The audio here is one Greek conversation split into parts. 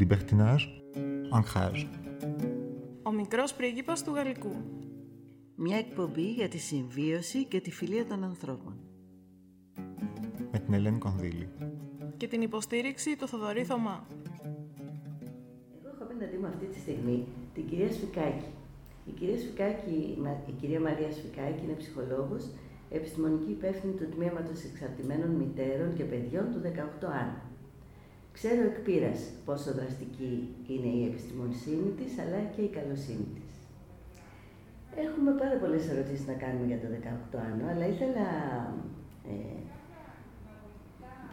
Libertinage, ancrage. Ο μικρός πρίγκιπας του Γαλλικού. Μια εκπομπή για τη συμβίωση και τη φιλία των ανθρώπων. Με την Ελένη Κονδύλη. Και την υποστήριξη του Θοδωρή Θωμά. Εγώ έχω απέναντί μου αυτή τη στιγμή την κυρία Σφικάκη. Η κυρία Σφικάκη, η κυρία Μαρία Σφικάκη είναι ψυχολόγος, επιστημονική υπεύθυνη του Τμήματος Εξαρτημένων Μητέρων και Παιδιών του 18 Ξέρω εκ πείρας πόσο δραστική είναι η επιστημονισύνη της, αλλά και η καλοσύνη της. Έχουμε πάρα πολλές ερωτήσεις να κάνουμε για το 18 άνω, αλλά ήθελα ε,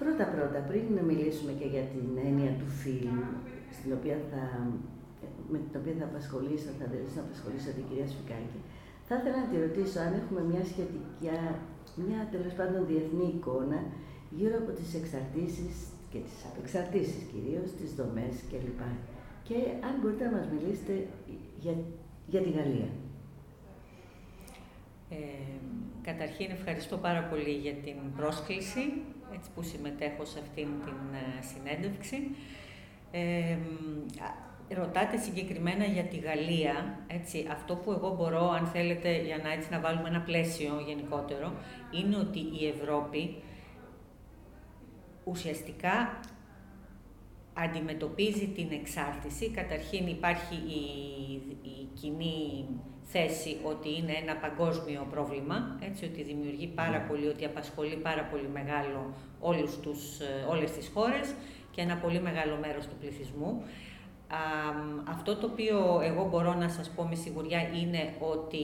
πρώτα-πρώτα, πριν να μιλήσουμε και για την έννοια του φίλου, στην οποία θα, με την οποία θα απασχολήσω, θα δηλαδή να απασχολήσω την κυρία Σφικάκη, θα ήθελα να τη ρωτήσω αν έχουμε μια σχετική, μια τέλος πάντων διεθνή εικόνα γύρω από τις εξαρτήσεις και τις απεξαρτήσεις κυρίως, τις δομές κλπ. Και αν μπορείτε να μας μιλήσετε για, για τη Γαλλία. Ε, καταρχήν ευχαριστώ πάρα πολύ για την πρόσκληση έτσι, που συμμετέχω σε αυτήν την ε, συνέντευξη. Ε, ρωτάτε συγκεκριμένα για τη Γαλλία, έτσι, αυτό που εγώ μπορώ, αν θέλετε, για να, έτσι, να βάλουμε ένα πλαίσιο γενικότερο, είναι ότι η Ευρώπη ουσιαστικά αντιμετωπίζει την εξάρτηση. Καταρχήν υπάρχει η, η κοινή θέση ότι είναι ένα παγκόσμιο πρόβλημα, έτσι, ότι δημιουργεί πάρα ναι. πολύ, ότι απασχολεί πάρα πολύ μεγάλο όλους τους, ε, όλες τις χώρες και ένα πολύ μεγάλο μέρος του πληθυσμού. αυτό το οποίο εγώ μπορώ να σας πω με σιγουριά είναι ότι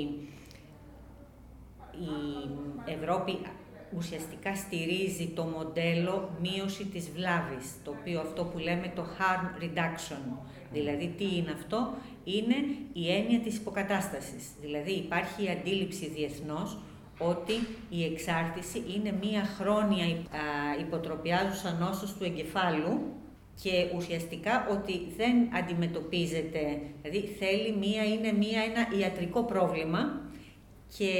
η Ευρώπη ουσιαστικά στηρίζει το μοντέλο μείωση της βλάβης, το οποίο αυτό που λέμε το harm reduction. Δηλαδή, τι είναι αυτό, είναι η έννοια της υποκατάστασης. Δηλαδή, υπάρχει η αντίληψη διεθνώς ότι η εξάρτηση είναι μία χρόνια υποτροπιάζουσα νόσος του εγκεφάλου και ουσιαστικά ότι δεν αντιμετωπίζεται, δηλαδή θέλει μία, είναι μία, ένα ιατρικό πρόβλημα και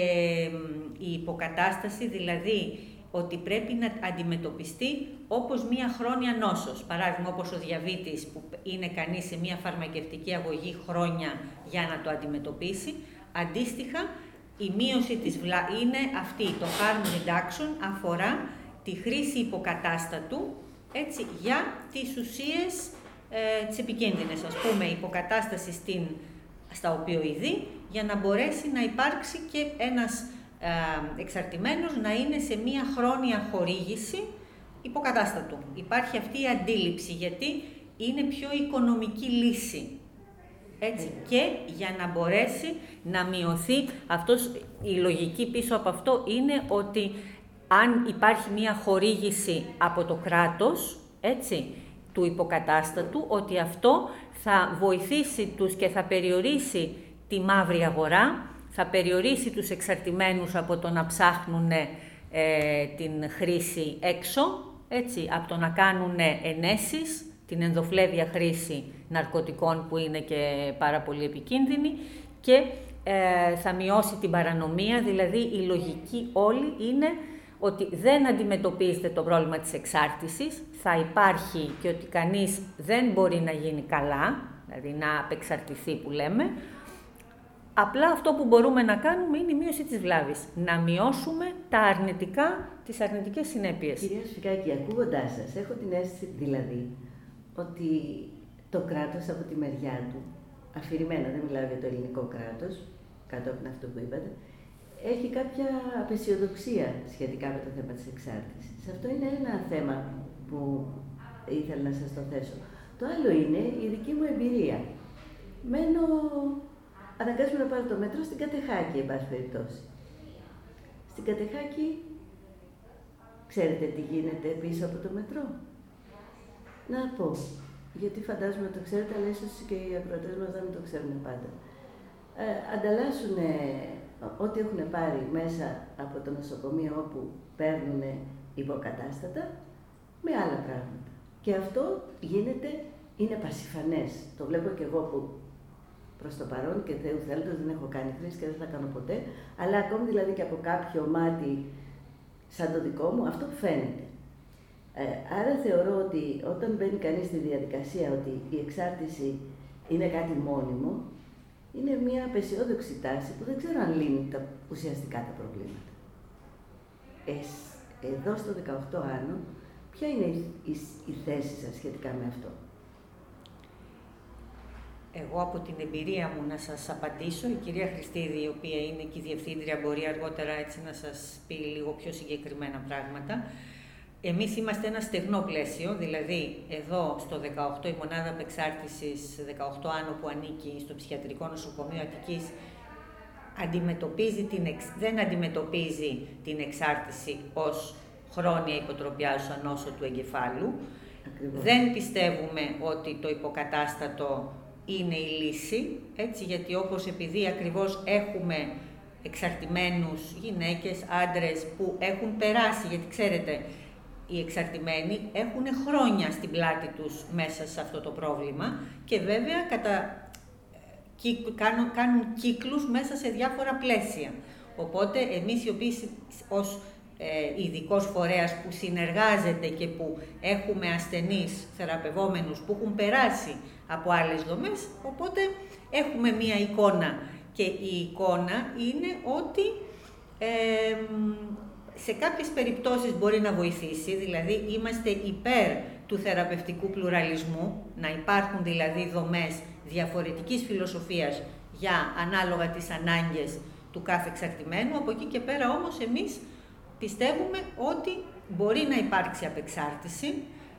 η υποκατάσταση, δηλαδή ότι πρέπει να αντιμετωπιστεί όπως μία χρόνια νόσος. Παράδειγμα, όπως ο διαβήτης που είναι κανείς σε μία φαρμακευτική αγωγή χρόνια για να το αντιμετωπίσει. Αντίστοιχα, η μείωση της βλά... είναι αυτή, το harm reduction αφορά τη χρήση υποκατάστατου έτσι, για τις ουσίες ε, τις επικίνδυνες, ας πούμε υποκατάσταση στην, στα οπιοειδή για να μπορέσει να υπάρξει και ένας ε, εξαρτημένος να είναι σε μία χρόνια χορήγηση υποκατάστατου. Υπάρχει αυτή η αντίληψη γιατί είναι πιο οικονομική λύση. Έτσι. Και για να μπορέσει να μειωθεί, αυτός, η λογική πίσω από αυτό είναι ότι αν υπάρχει μία χορήγηση από το κράτος, έτσι, του υποκατάστατου, ότι αυτό θα βοηθήσει τους και θα περιορίσει τη μαύρη αγορά, θα περιορίσει τους εξαρτημένους από το να ψάχνουν ε, την χρήση έξω, έτσι, από το να κάνουν ενέσεις, την ενδοφλέβια χρήση ναρκωτικών που είναι και πάρα πολύ επικίνδυνη και ε, θα μειώσει την παρανομία, δηλαδή η λογική όλη είναι ότι δεν αντιμετωπίζεται το πρόβλημα της εξάρτησης, θα υπάρχει και ότι κανείς δεν μπορεί να γίνει καλά, δηλαδή να απεξαρτηθεί που λέμε, Απλά αυτό που μπορούμε να κάνουμε είναι η μείωση της βλάβης. Να μειώσουμε τα αρνητικά, τις αρνητικές συνέπειες. Κυρία Σφικάκη, ακούγοντάς σας, έχω την αίσθηση δηλαδή ότι το κράτος από τη μεριά του, αφηρημένα, δεν μιλάω για το ελληνικό κράτος, κάτω από αυτό που είπατε, έχει κάποια απεσιοδοξία σχετικά με το θέμα της εξάρτησης. Αυτό είναι ένα θέμα που ήθελα να σας το θέσω. Το άλλο είναι η δική μου εμπειρία. Μένω αναγκάζομαι να πάρω το μέτρο στην Κατεχάκη, εν πάση περιπτώσει. Στην Κατεχάκη, ξέρετε τι γίνεται πίσω από το μετρό. Να πω, γιατί φαντάζομαι ότι το ξέρετε, αλλά ίσως και οι ακροατές μας δεν το ξέρουν πάντα. Ε, ανταλλάσσουν ό,τι έχουν πάρει μέσα από το νοσοκομείο όπου παίρνουν υποκατάστατα με άλλα πράγματα. Και αυτό γίνεται, είναι πασιφανές. Το βλέπω και εγώ που προς το παρόν και Θεού θέλοντας δεν έχω κάνει χρήση και δεν θα κάνω ποτέ, αλλά ακόμη δηλαδή και από κάποιο μάτι σαν το δικό μου, αυτό φαίνεται. Ε, άρα θεωρώ ότι όταν μπαίνει κανείς στη διαδικασία ότι η εξάρτηση είναι κάτι μόνιμο, είναι μια απεσιόδοξη τάση που δεν ξέρω αν λύνει τα ουσιαστικά τα προβλήματα. εδώ στο 18 άνω, ποια είναι η, η, η θέση σας σχετικά με αυτό; Εγώ από την εμπειρία μου να σας απαντήσω, η κυρία Χριστίδη, η οποία είναι και η διευθύντρια, μπορεί αργότερα έτσι να σας πει λίγο πιο συγκεκριμένα πράγματα. Εμείς είμαστε ένα στεγνό πλαίσιο, δηλαδή εδώ στο 18 η μονάδα απεξάρτησης 18 άνω που ανήκει στο ψυχιατρικό νοσοκομείο Αττικής αντιμετωπίζει την δεν αντιμετωπίζει την εξάρτηση ως χρόνια υποτροπιάζουσα νόσο του εγκεφάλου. Δεν πιστεύουμε ότι το υποκατάστατο είναι η λύση, έτσι, γιατί όπως επειδή ακριβώς έχουμε εξαρτημένους γυναίκες, άντρες που έχουν περάσει, γιατί ξέρετε, οι εξαρτημένοι έχουν χρόνια στην πλάτη τους μέσα σε αυτό το πρόβλημα και βέβαια κατα... κάνουν, κάνουν κύκλους μέσα σε διάφορα πλαίσια. Οπότε εμείς οι οποίοι ως ε, ειδικός φορέας που συνεργάζεται και που έχουμε ασθενείς θεραπευόμενους που έχουν περάσει από άλλες δομές, οπότε έχουμε μία εικόνα και η εικόνα είναι ότι ε, σε κάποιες περιπτώσεις μπορεί να βοηθήσει, δηλαδή είμαστε υπέρ του θεραπευτικού πλουραλισμού, να υπάρχουν δηλαδή δομές διαφορετικής φιλοσοφίας για ανάλογα τις ανάγκες του κάθε εξαρτημένου. Από εκεί και πέρα όμως εμείς πιστεύουμε ότι μπορεί να υπάρξει απεξάρτηση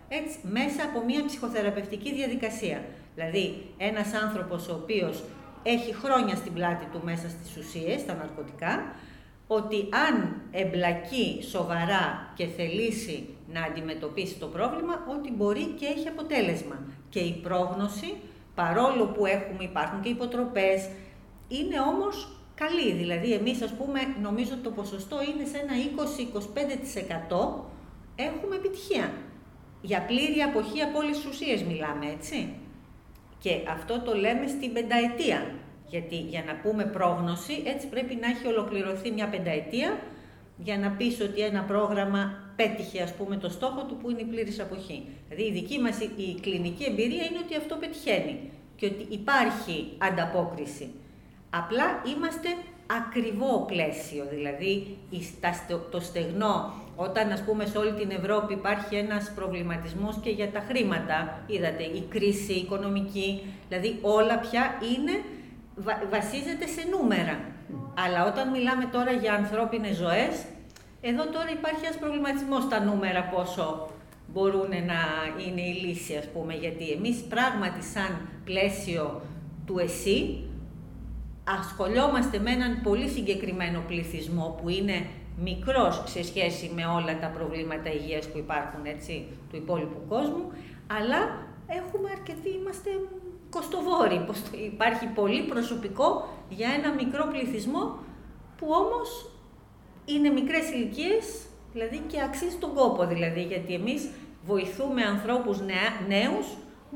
έτσι, μέσα από μια ψυχοθεραπευτική διαδικασία. Δηλαδή ένας άνθρωπος ο οποίος έχει χρόνια στην πλάτη του μέσα στις ουσίες, στα ναρκωτικά, ότι αν εμπλακεί σοβαρά και θελήσει να αντιμετωπίσει το πρόβλημα, ότι μπορεί και έχει αποτέλεσμα. Και η πρόγνωση, παρόλο που έχουμε, υπάρχουν και υποτροπές, είναι όμως καλή. Δηλαδή, εμείς, ας πούμε, νομίζω το ποσοστό είναι σε ένα 20-25% έχουμε επιτυχία. Για πλήρη αποχή από όλες τις ουσίες μιλάμε, έτσι. Και αυτό το λέμε στην πενταετία. Γιατί για να πούμε πρόγνωση, έτσι πρέπει να έχει ολοκληρωθεί μια πενταετία για να πεις ότι ένα πρόγραμμα πέτυχε ας πούμε το στόχο του που είναι η πλήρης αποχή. Δηλαδή η δική μας η κλινική εμπειρία είναι ότι αυτό πετυχαίνει και ότι υπάρχει ανταπόκριση. Απλά είμαστε ακριβό πλαίσιο, δηλαδή το στεγνό, όταν ας πούμε σε όλη την Ευρώπη υπάρχει ένας προβληματισμός και για τα χρήματα, είδατε, η κρίση οικονομική, δηλαδή όλα πια είναι βασίζεται σε νούμερα. Αλλά όταν μιλάμε τώρα για ανθρώπινες ζωές, εδώ τώρα υπάρχει ένας προβληματισμός στα νούμερα πόσο μπορούν να είναι η λύση, ας πούμε, γιατί εμείς πράγματι σαν πλαίσιο του ΕΣΥ ασχολιόμαστε με έναν πολύ συγκεκριμένο πληθυσμό που είναι μικρός σε σχέση με όλα τα προβλήματα υγείας που υπάρχουν, έτσι, του υπόλοιπου κόσμου, αλλά έχουμε αρκετοί, είμαστε κοστοβόροι. Υπάρχει πολύ προσωπικό για ένα μικρό πληθυσμό που όμως είναι μικρές ηλικίες, δηλαδή και αξίζει τον κόπο δηλαδή, γιατί εμείς βοηθούμε ανθρώπους νέα, νέους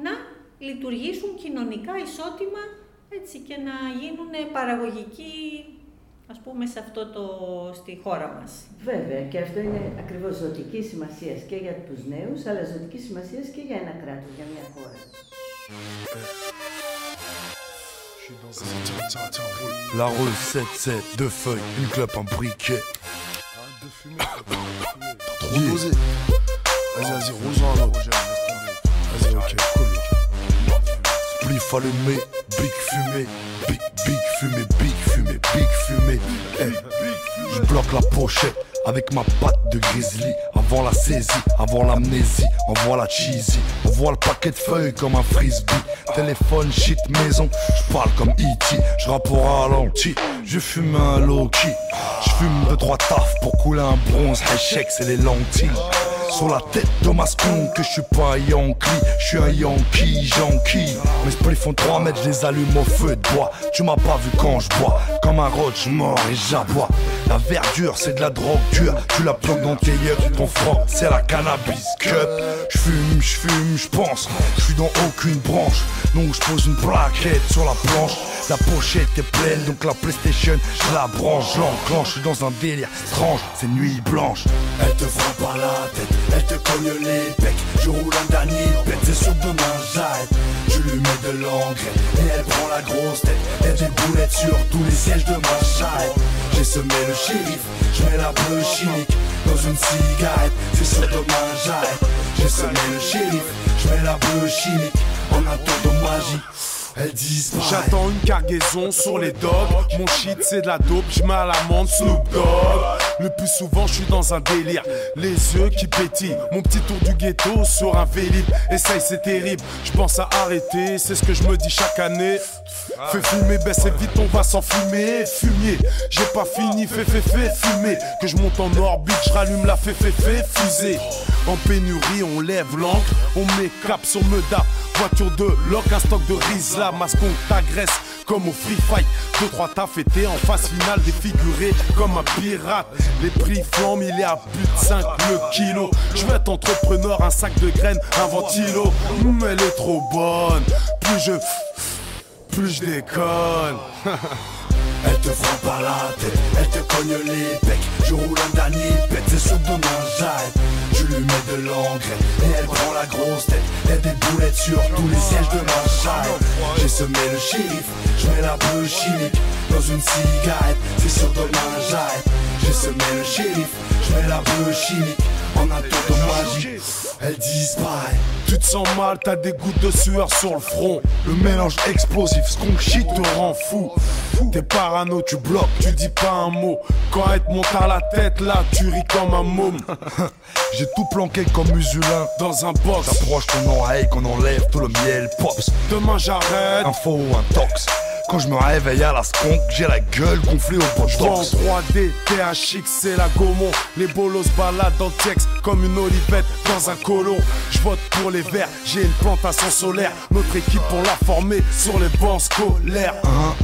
να λειτουργήσουν κοινωνικά ισότιμα έτσι, και να γίνουν παραγωγικοί ας πούμε σε αυτό το, στη χώρα μας. Βέβαια και αυτό είναι ακριβώς ζωτικής σημασίας και για τους νέους αλλά ζωτικής σημασίας και για ένα κράτος, για μια χώρα. La recette c'est deux feuilles, une clope, un briquet. Trop dosé. Vas-y, vas-y, rejoins Vas-y, ok, cool. Spliff allumé, big fumée, big, big fumée, big fumée, big fumée. Hey, je bloque la pochette avec ma patte de grizzly. Avant la saisie, avant l'amnésie, on voit la cheesy. On voit le paquet de feuilles comme un frisbee. Téléphone, shit, maison, je parle comme E.T. Je rappe au ralenti, je fume un low-key. Je fume deux trois taf pour couler un bronze. Échec, c'est les lentilles. Sur la tête de ma que je suis pas un Yankee, je suis un Yankee, Yankee. Mes spliffs font 3 mètres, je les allume au feu de bois. Tu m'as pas vu quand je bois, comme un roach mort et j'aboie. La verdure, c'est de la drogue dure, tu la bloques dans tes yeux, ton franc, c'est la cannabis cup. Je fume, je fume, je pense, je suis dans aucune branche. Donc je pose une plaquette sur la planche. La pochette est pleine, donc la PlayStation, je la branche, j'enclenche, je suis dans un délire étrange, c'est nuit blanche. Elle te frappe par la tête elle te cogne les pecs. Je roule un dernier pète, c'est sûr demain j'arrête. Je lui mets de l'engrais et elle prend la grosse tête. Elle des boulettes sur tous les sièges de ma charrette. J'ai semé le shérif, je mets la bleue chimique dans une cigarette. C'est sûr demain j'arrête. J'ai semé le shérif, je mets la bleue chimique en un tour de magie. J'attends une cargaison sur les dogs. Mon shit c'est de la dope, je mets à l'amende Snoop Dogg. Le plus souvent je suis dans un délire, les yeux qui pétillent. Mon petit tour du ghetto sur un vélib. Essaye c'est terrible, je pense à arrêter, c'est ce que je me dis chaque année. Fais fumer, baisse vite, on va s'enfumer. Fumier, j'ai pas fini, fais, fais, fais, fumer. Que je monte en orbite, je rallume la fais, fais, fais, fusée. En pénurie, on lève l'encre, on met cap sur Meda. Voiture de loc, un stock de Rizla, mascon t'agresse comme au free fight. Deux, trois taf été en phase finale défiguré comme un pirate. Les prix flambent, il est à plus de 5 le kilo. Je veux être entrepreneur, un sac de graines, un ventilo. Hum, elle est trop bonne. Plus je. Plus je déconne. Elle te frappe par la tête, elle te cogne les pecs. Je roule un dernier pète, c'est sûr demain j'arrête. Je lui mets de l'engrais et elle prend la grosse tête. Elle des boulettes sur tous les sièges de ma charrette. J'ai semé le shérif, je mets la bleue chimique dans une cigarette. C'est sûr demain j'arrête. J'ai semé le shérif, je mets la bleue chimique en un tour de magie. Elle disparaît. Tu te sens mal, t'as des gouttes de sueur sur le front. Le mélange explosif, ce qu'on shit te rend fou. T'es parano, tu bloques, tu dis pas un mot. Quand elle te monte à la tête, là, tu ris comme un môme. J'ai tout planqué comme musulin. Dans un box, T'approches ton oreille qu'on enlève tout le miel pops. demain j'arrête. Info ou un tox. Quand je me réveille à la skunk, j'ai la gueule gonflée au vois en botox. 3D, THX, c'est la Gaumont. Les bolos baladent dans le texte comme une olivette dans un colon. Je vote pour les verts, j'ai une plantation solaire. Notre équipe, on l'a formée sur les bancs scolaires.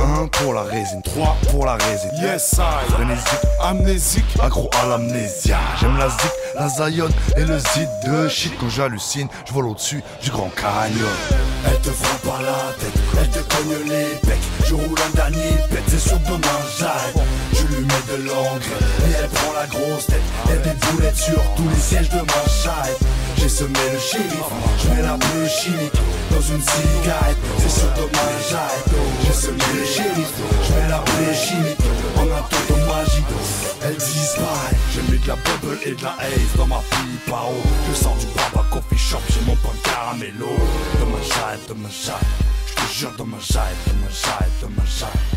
1, 1 pour la résine, 3 pour la résine. Yes, I, Frénésique, amnésique. accro à l'amnésia. J'aime la zik, la zaïone et le zid de shit. Quand j'hallucine, je vole au-dessus du grand canyon. Elle te frappe par la tête, elle te cogne les pecs. Je roule un dernier pète, c'est sûr demain j'arrête. Je lui mets de l'engrais et elle prend la grosse tête. Elle des boulettes sur tous les sièges de ma charrette. J'ai semé le shérif, je mets la bleue chimique dans une cigarette. C'est sûr demain j'arrête. J'ai semé le shérif, je mets la bleue chimique en un tour de magie. Elle disparaît. J'ai mis de la bubble et de la haze dans ma pipe à eau. Je sors du baba coffee shop, j'ai mon pain caramello. Demain j'arrête, demain j'arrête. Je te jure, demain j'arrête, demain j'arrête, demain j'arrête.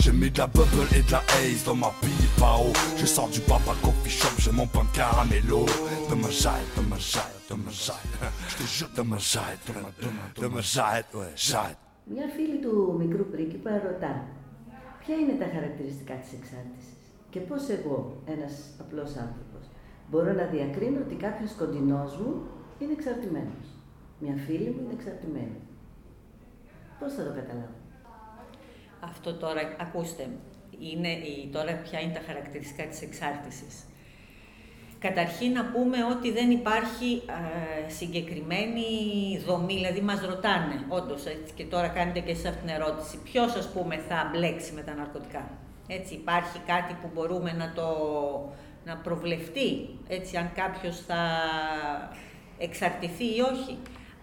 J'ai mis de la bubble et de la haze dans ma pipe à eau. Je sors du papa coffee shop, j'ai mon pain caramello. Demain j'arrête, demain j'arrête, demain j'arrête. Je te jure, demain j'arrête, demain, demain, demain j'arrête, ouais, j'arrête. Μια φίλη του μικρού πρίγκιπα ρωτά ποια είναι τα χαρακτηριστικά της εξάρτησης και πώς εγώ, ένας απλός άνθρωπος, μπορώ να διακρίνω ότι κάποιος κοντινός μου είναι εξαρτημένος. Μια φίλη μου είναι εξαρτημένη. Πώς θα το καταλάβω; Αυτό τώρα, ακούστε, είναι η, τώρα ποια είναι τα χαρακτηριστικά της εξάρτησης. Καταρχήν να πούμε ότι δεν υπάρχει ε, συγκεκριμένη δομή, δηλαδή μας ρωτάνε, όντως, έτσι, και τώρα κάνετε και εσείς αυτήν την ερώτηση, ποιος ας πούμε θα μπλέξει με τα ναρκωτικά. Έτσι, υπάρχει κάτι που μπορούμε να το να προβλεφτεί, έτσι, αν κάποιος θα εξαρτηθεί ή όχι.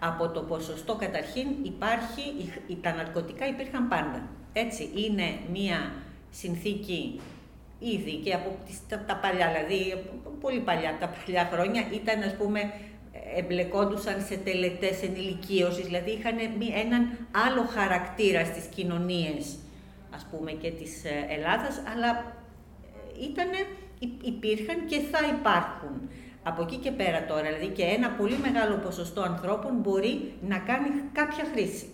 Από το ποσοστό καταρχήν υπάρχει, η- η- τα ναρκωτικά υπήρχαν πάντα. Έτσι, είναι μία συνθήκη ήδη και από τις, τα, τα παλιά, δηλαδή από πολύ παλιά, τα παλιά χρόνια ήταν ας πούμε εμπλεκόντουσαν σε τελετές ενηλικίωσης, δηλαδή είχαν μη- έναν άλλο χαρακτήρα στις κοινωνίες ας πούμε και της ε, Ελλάδας, αλλά ε, ήτανε, υ- υπήρχαν και θα υπάρχουν. Από εκεί και πέρα τώρα, δηλαδή και ένα πολύ μεγάλο ποσοστό ανθρώπων μπορεί να κάνει κάποια χρήση.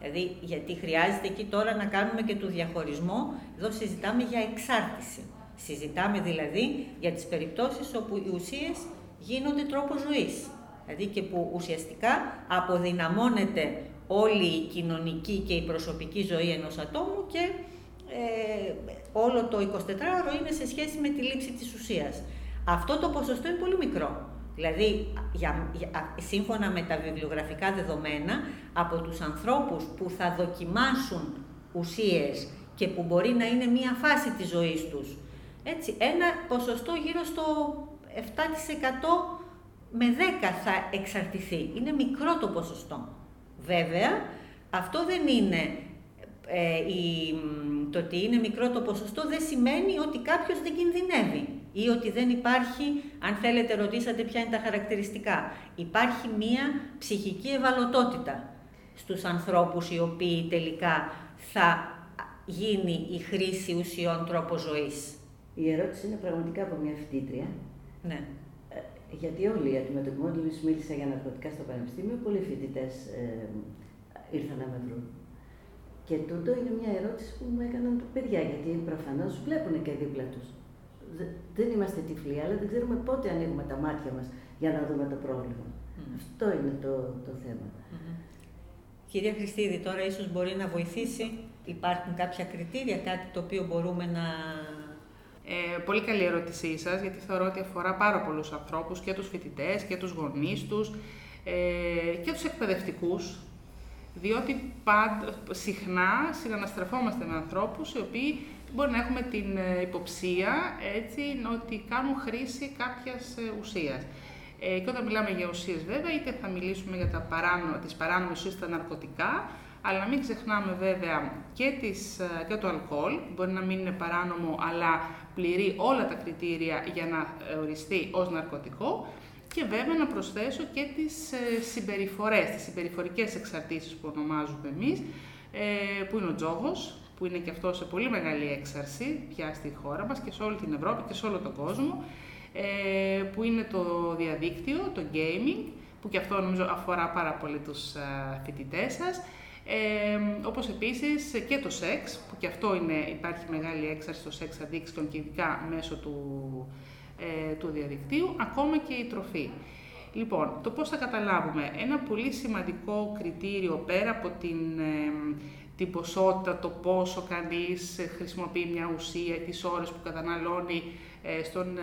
Δηλαδή, γιατί χρειάζεται εκεί τώρα να κάνουμε και το διαχωρισμό, εδώ συζητάμε για εξάρτηση. Συζητάμε δηλαδή για τις περιπτώσεις όπου οι ουσίες γίνονται τρόπος ζωής. Δηλαδή και που ουσιαστικά αποδυναμώνεται όλη η κοινωνική και η προσωπική ζωή ενός ατόμου και ε, όλο το 24ωρο είναι σε σχέση με τη λήψη της ουσίας. Αυτό το ποσοστό είναι πολύ μικρό. Δηλαδή, για, για- α- σύμφωνα με τα βιβλιογραφικά δεδομένα, από τους ανθρώπους που θα δοκιμάσουν ουσίες και που μπορεί να είναι μία φάση της ζωής τους, έτσι, ένα ποσοστό γύρω στο 7% με 10 θα εξαρτηθεί. Είναι μικρό το ποσοστό. Βέβαια, αυτό δεν είναι ε, η, το ότι είναι μικρό το ποσοστό δεν σημαίνει ότι κάποιος δεν κινδυνεύει ή ότι δεν υπάρχει, αν θέλετε ρωτήσατε ποια είναι τα χαρακτηριστικά, υπάρχει μία ψυχική ευαλωτότητα στους ανθρώπους οι οποίοι τελικά θα γίνει η χρήση ουσιών τρόπο ζωής. Η ερώτηση είναι πραγματικά από μια φοιτήτρια. Ναι. Ε, γιατί όλοι αντιμετωπίζουν, μόλι μίλησα για ναρκωτικά στο Πανεπιστήμιο, πολλοί φοιτητές ε, ήρθαν να με βρουν. Και τούτο είναι μια ερώτηση που μου έκαναν τα παιδιά, γιατί προφανώς βλέπουν και δίπλα τους. Δεν είμαστε τυφλοί, αλλά δεν ξέρουμε πότε ανοίγουμε τα μάτια μας για να δούμε το πρόβλημα. Αυτό είναι το, το θέμα. Κυρία Χριστίδη, τώρα ίσως μπορεί να βοηθήσει. Υπάρχουν κάποια κριτήρια, κάτι το οποίο μπορούμε να ε, πολύ καλή ερώτησή σας, γιατί θεωρώ ότι αφορά πάρα πολλούς ανθρώπους, και τους φοιτητές, και τους γονείς τους, ε, και τους εκπαιδευτικούς, διότι πάντα, συχνά συναναστρεφόμαστε με ανθρώπους οι οποίοι μπορεί να έχουμε την ε, υποψία έτσι, ότι κάνουν χρήση κάποιας ε, ουσίας. Ε, και όταν μιλάμε για ουσίες βέβαια, είτε θα μιλήσουμε για τα παράνο, τις παράνομες ουσίες, τα ναρκωτικά, αλλά να μην ξεχνάμε βέβαια και, τις, ε, και το αλκοόλ, μπορεί να μην είναι παράνομο, αλλά πληρεί όλα τα κριτήρια για να ε, οριστεί ως ναρκωτικό. Και βέβαια να προσθέσω και τις ε, συμπεριφορές, τις συμπεριφορικές εξαρτήσεις που ονομάζουμε εμείς, που είναι ο τζόγος, που είναι και αυτό σε πολύ μεγάλη έξαρση πια στη χώρα μας και σε όλη την Ευρώπη και σε όλο τον κόσμο, που είναι το διαδίκτυο, το gaming, που και αυτό νομίζω αφορά πάρα πολύ τους φοιτητές σας, ε, όπως επίσης και το σεξ, που και αυτό είναι, υπάρχει μεγάλη έξαρση στο σεξ addiction και ειδικά μέσω του, ε, του διαδικτύου, ακόμα και η τροφή. Λοιπόν, το πώς θα καταλάβουμε. Ένα πολύ σημαντικό κριτήριο πέρα από την, την ποσότητα, το πόσο κανείς χρησιμοποιεί μια ουσία, τις ώρες που καταναλώνει ε, στον,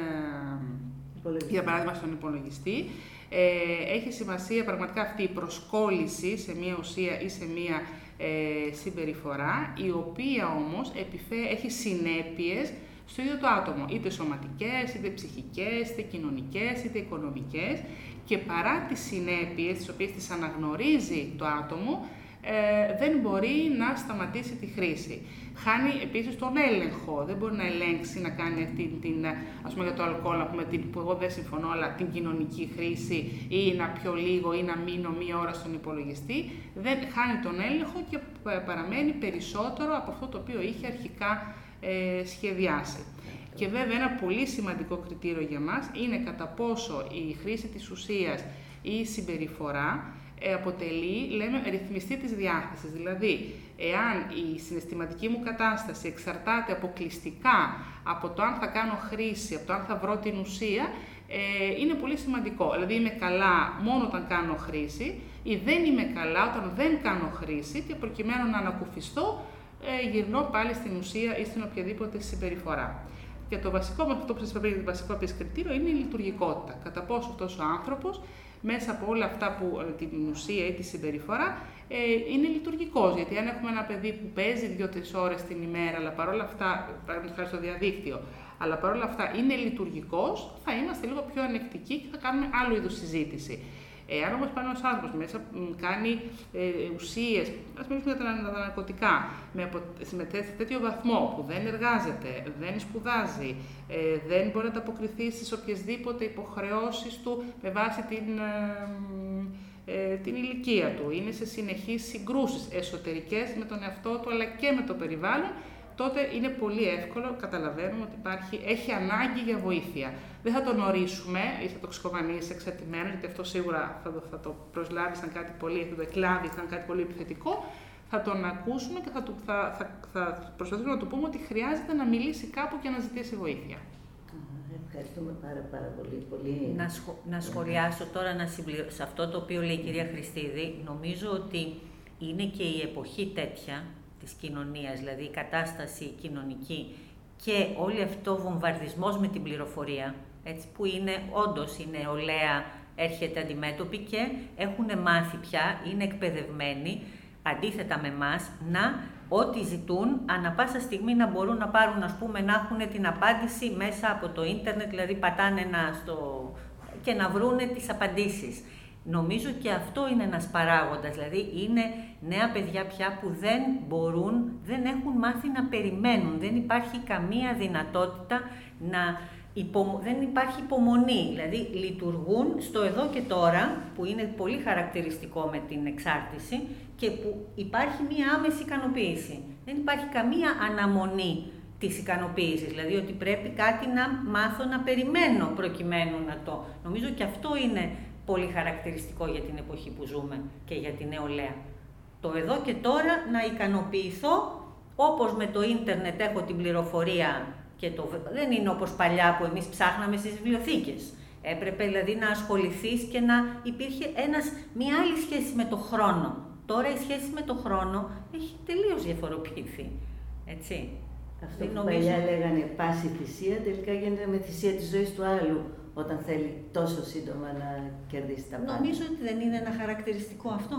για παράδειγμα στον υπολογιστή, ε, έχει σημασία πραγματικά αυτή η προσκόλληση σε μία ουσία ή σε μία ε, συμπεριφορά, η οποία όμως επιφέ, έχει συνέπειες στο ίδιο το άτομο, είτε σωματικές, είτε ψυχικές, είτε κοινωνικές, είτε οικονομικές. Και παρά τις συνέπειες τις οποίες τις αναγνωρίζει το άτομο, ε, δεν μπορεί να σταματήσει τη χρήση. Χάνει επίσης τον έλεγχο, δεν μπορεί να ελέγξει να κάνει αυτή την, ας πούμε για το αλκοόλ, πούμε, την, που εγώ δεν συμφωνώ, αλλά την κοινωνική χρήση ή να πιω λίγο ή να μείνω μία ώρα στον υπολογιστή, δεν χάνει τον έλεγχο και παραμένει περισσότερο από αυτό το οποίο είχε αρχικά ε, σχεδιάσει. Και βέβαια ένα πολύ σημαντικό κριτήριο για μας είναι κατά πόσο η χρήση της ουσίας ή η συμπεριφορά ε, αποτελεί, λέμε, ρυθμιστή της διάθεσης. Δηλαδή, εάν η συναισθηματική μου κατάσταση εξαρτάται αποκλειστικά από το αν θα κάνω χρήση, από το αν θα βρω την ουσία, ε, είναι πολύ σημαντικό. Δηλαδή, είμαι καλά μόνο όταν κάνω χρήση ή δεν είμαι καλά όταν δεν κάνω χρήση και προκειμένου να ανακουφιστώ, ε, γυρνώ πάλι στην ουσία ή στην οποιαδήποτε συμπεριφορά. Και το βασικό, αυτό που σας είπα το βασικό κριτήριο είναι η λειτουργικότητα. Κατά πόσο αυτός ο άνθρωπος μέσα από όλα αυτά που ε, την ουσία ή τη συμπεριφορά ε, είναι λειτουργικός. Γιατί αν έχουμε ένα παιδί που παίζει δύο-τρεις ώρες την ημέρα, αλλά παρόλα αυτά, παραδείγματος χάρη στο διαδίκτυο, αλλά παρόλα αυτά είναι λειτουργικός, θα είμαστε λίγο πιο ανεκτικοί και θα κάνουμε άλλο είδους συζήτηση. Εάν όμως πάνω ένας άνθρωπος μέσα κάνει ε, ουσίες, ας μιλήσουμε για τα ναρκωτικά, με, με τέτοιο βαθμό που δεν εργάζεται, δεν σπουδάζει, ε, δεν μπορεί να ανταποκριθεί στις οποιασδήποτε υποχρεώσεις του με βάση την, ε, ε, την ηλικία του, είναι σε συνεχείς συγκρούσεις εσωτερικές με τον εαυτό του αλλά και με το περιβάλλον, τότε είναι πολύ εύκολο, καταλαβαίνουμε ότι υπάρχει, έχει ανάγκη για βοήθεια. Δεν θα τον ορίσουμε ή θα το ξεχωμανίσει εξαρτημένος, γιατί αυτό σίγουρα θα το, θα το προσλάβεις σαν κάτι πολύ, θα το εκλάβεις σαν κάτι πολύ επιθετικό. Θα τον ακούσουμε και θα, θα, θα, θα προσπαθήσουμε να του πούμε ότι χρειάζεται να μιλήσει κάπου και να ζητήσει βοήθεια. Ευχαριστούμε πάρα, πάρα πολύ. πολύ... Να, να σχολιάσω τώρα να σε αυτό το οποίο λέει η κυρία Χριστίδη. Νομίζω ότι είναι και η εποχή τέτοια της κοινωνίας, δηλαδή η κατάσταση κοινωνική και όλη αυτό ο βομβαρδισμός με την πληροφορία, έτσι, που είναι όντως η νεολαία έρχεται αντιμέτωπη και έχουν μάθει πια, είναι εκπαιδευμένοι, αντίθετα με εμάς, να ό,τι ζητούν, ανα πάσα στιγμή να μπορούν να πάρουν, ας πούμε, να έχουν την απάντηση μέσα από το ίντερνετ, δηλαδή πατάνε ένα στο και να βρούνε τις απαντήσεις. Νομίζω και αυτό είναι ένας παράγοντας, δηλαδή είναι νέα παιδιά πια που δεν μπορούν, δεν έχουν μάθει να περιμένουν, δεν υπάρχει καμία δυνατότητα να δεν υπάρχει υπομονή, δηλαδή λειτουργούν στο εδώ και τώρα, που είναι πολύ χαρακτηριστικό με την εξάρτηση και που υπάρχει μία άμεση ικανοποίηση. Δεν υπάρχει καμία αναμονή της ικανοποίησης, δηλαδή ότι πρέπει κάτι να μάθω να περιμένω προκειμένου να το... Νομίζω και αυτό είναι πολύ χαρακτηριστικό για την εποχή που ζούμε και για την νεολαία. Το εδώ και τώρα να ικανοποιηθώ, όπως με το ίντερνετ έχω την πληροφορία και το, δεν είναι όπως παλιά που εμείς ψάχναμε στις βιβλιοθήκες. Έπρεπε δηλαδή να ασχοληθείς και να υπήρχε ένας, μια άλλη σχέση με το χρόνο. Τώρα η σχέση με το χρόνο έχει τελείως διαφοροποιηθεί. Έτσι. Αυτό που νομίζω... παλιά λέγανε πάση θυσία, τελικά γίνεται με θυσία της ζωής του άλλου όταν θέλει τόσο σύντομα να κερδίσει τα πάντα. Νομίζω ότι δεν είναι ένα χαρακτηριστικό αυτό.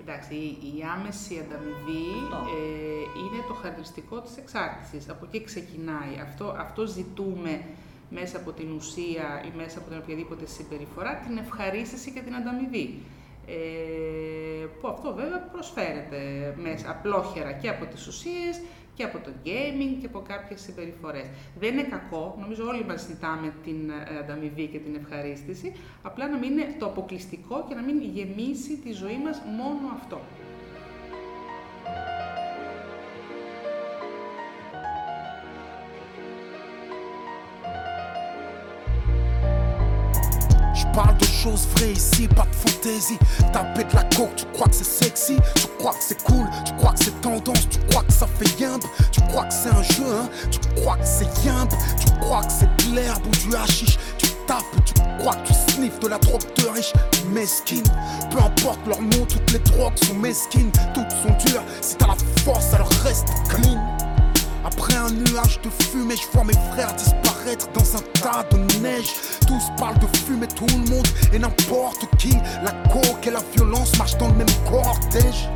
Εντάξει, η άμεση ανταμοιβή ε, είναι το χαρακτηριστικό της εξάρτησης. Από εκεί ξεκινάει. Αυτό, αυτό ζητούμε μέσα από την ουσία ή μέσα από την οποιαδήποτε συμπεριφορά, την ευχαρίστηση και την ανταμοιβή. Ε, που αυτό βέβαια προσφέρεται μέσα απλόχερα και από τις ουσίες και από το gaming και από κάποιες συμπεριφορές. Δεν είναι κακό, νομίζω όλοι μας ζητάμε την ε, ανταμοιβή και την ευχαρίστηση, απλά να μην είναι το αποκλειστικό και να μην γεμίσει τη ζωή μας μόνο αυτό. Parle de choses vraies ici, pas de fantaisie. Taper de la coke, tu crois que c'est sexy, tu crois que c'est cool, tu crois que c'est tendance, tu crois que ça fait yimp, tu crois que c'est un jeu, hein, tu crois que c'est yimp, tu crois que c'est de l'herbe ou du hashish, tu tapes, tu crois que tu sniffes de la drogue de riche, mesquine. Peu importe leur nom, toutes les drogues sont mesquines, toutes sont dures. Si t'as la Après un nuage de fumée, je vois mes frères disparaître dans un tas de neige. Tous parlent de fumée, tout le monde et n'importe qui. La coque et la violence marchent dans le même cortège.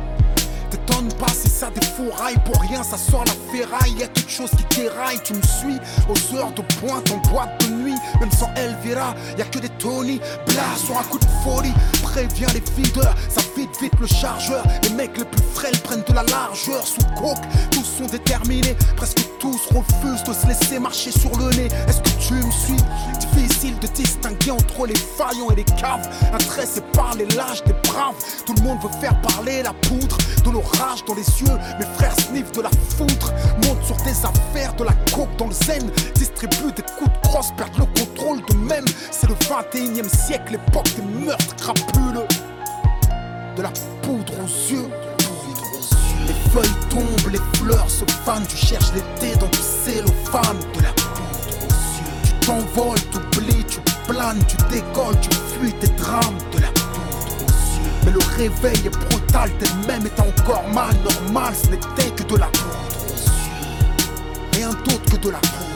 T'étonnes pas si ça défouraille pour rien, ça sort la ferraille. Y a quelque chose qui déraille, tu me suis aux heures de pointe en boîte de nuit. Même sans Elvira, y a que des Tony. Blas sur un coup de folie, préviens les videurs. Ça vite vite le chargeur. Les mecs les plus frêles prennent de la largeur sous coke. Tous sont déterminés, presque tous refusent de se laisser marcher sur le nez. Est-ce que tu me suis? Difficile de distinguer entre les faillons et les caves. Intéressé par les lâches des braves. Tout le monde veut faire parler la poudre de l'orage dans les yeux. Mes frères sniffent de la foudre. Montent sur des affaires, de la coke dans le zen. Distribuent des coups de crosse, perdent le contrôle de même. C'est le 21 e siècle, l'époque des meurtres crapuleux. De la poudre aux yeux. Les feuilles tombent, les fleurs se fanent. Tu cherches l'été dans du cellophane. De la poudre Tu t'envoles, tu planes, tu décolles, tu fuis tes drames. De la poudre aux yeux. Mais le réveil est brutal, t'es-même est encore mal. Normal, ce n'était que de la poudre aux yeux. Rien d'autre que de la poudre.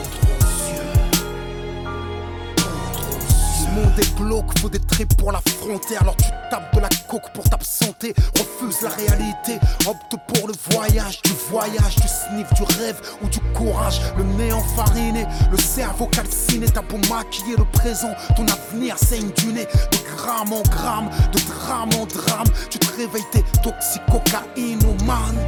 Monde est glauque, faut des tripes pour la frontière. Alors tu tapes de la coke pour t'absenter, refuse la réalité, opte pour le voyage, du voyage, du sniff, du rêve ou du courage. Le nez enfariné, le cerveau calciné, t'as beau maquiller le présent, ton avenir saigne du nez, de gramme en gramme, de drame en drame. Tu te réveilles, t'es toxicocaïnomane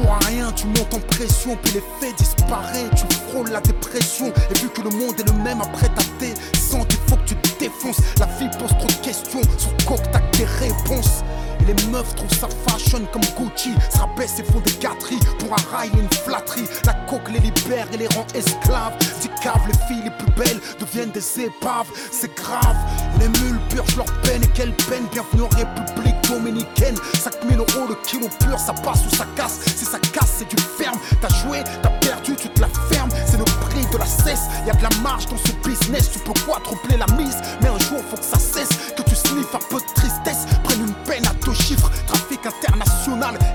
pour rien, tu montes en pression, puis l'effet disparaît, tu frôles la dépression. Et vu que le monde est le même après ta descente, il faut que tu te défonces. La vie pose trop de questions, sur coque t'as des réponses. Les meufs trouvent ça fashion comme Gucci, se rabaissent et font des gâteries pour un rail et une flatterie. La coque les libère et les rend esclaves. Cave, les filles les plus belles deviennent des épaves, c'est grave. Les mules purgent leur peine et quelle peine. Bienvenue en République dominicaine. 5000 euros le kilo pur, ça passe ou ça casse. Si ça casse, c'est du ferme. T'as joué, t'as perdu, tu te la fermes. C'est le prix de la cesse. Y a de la marge dans ce business. Tu peux quadrupler la mise, mais un jour faut que ça cesse. Que tu sniffes un peu de tristesse.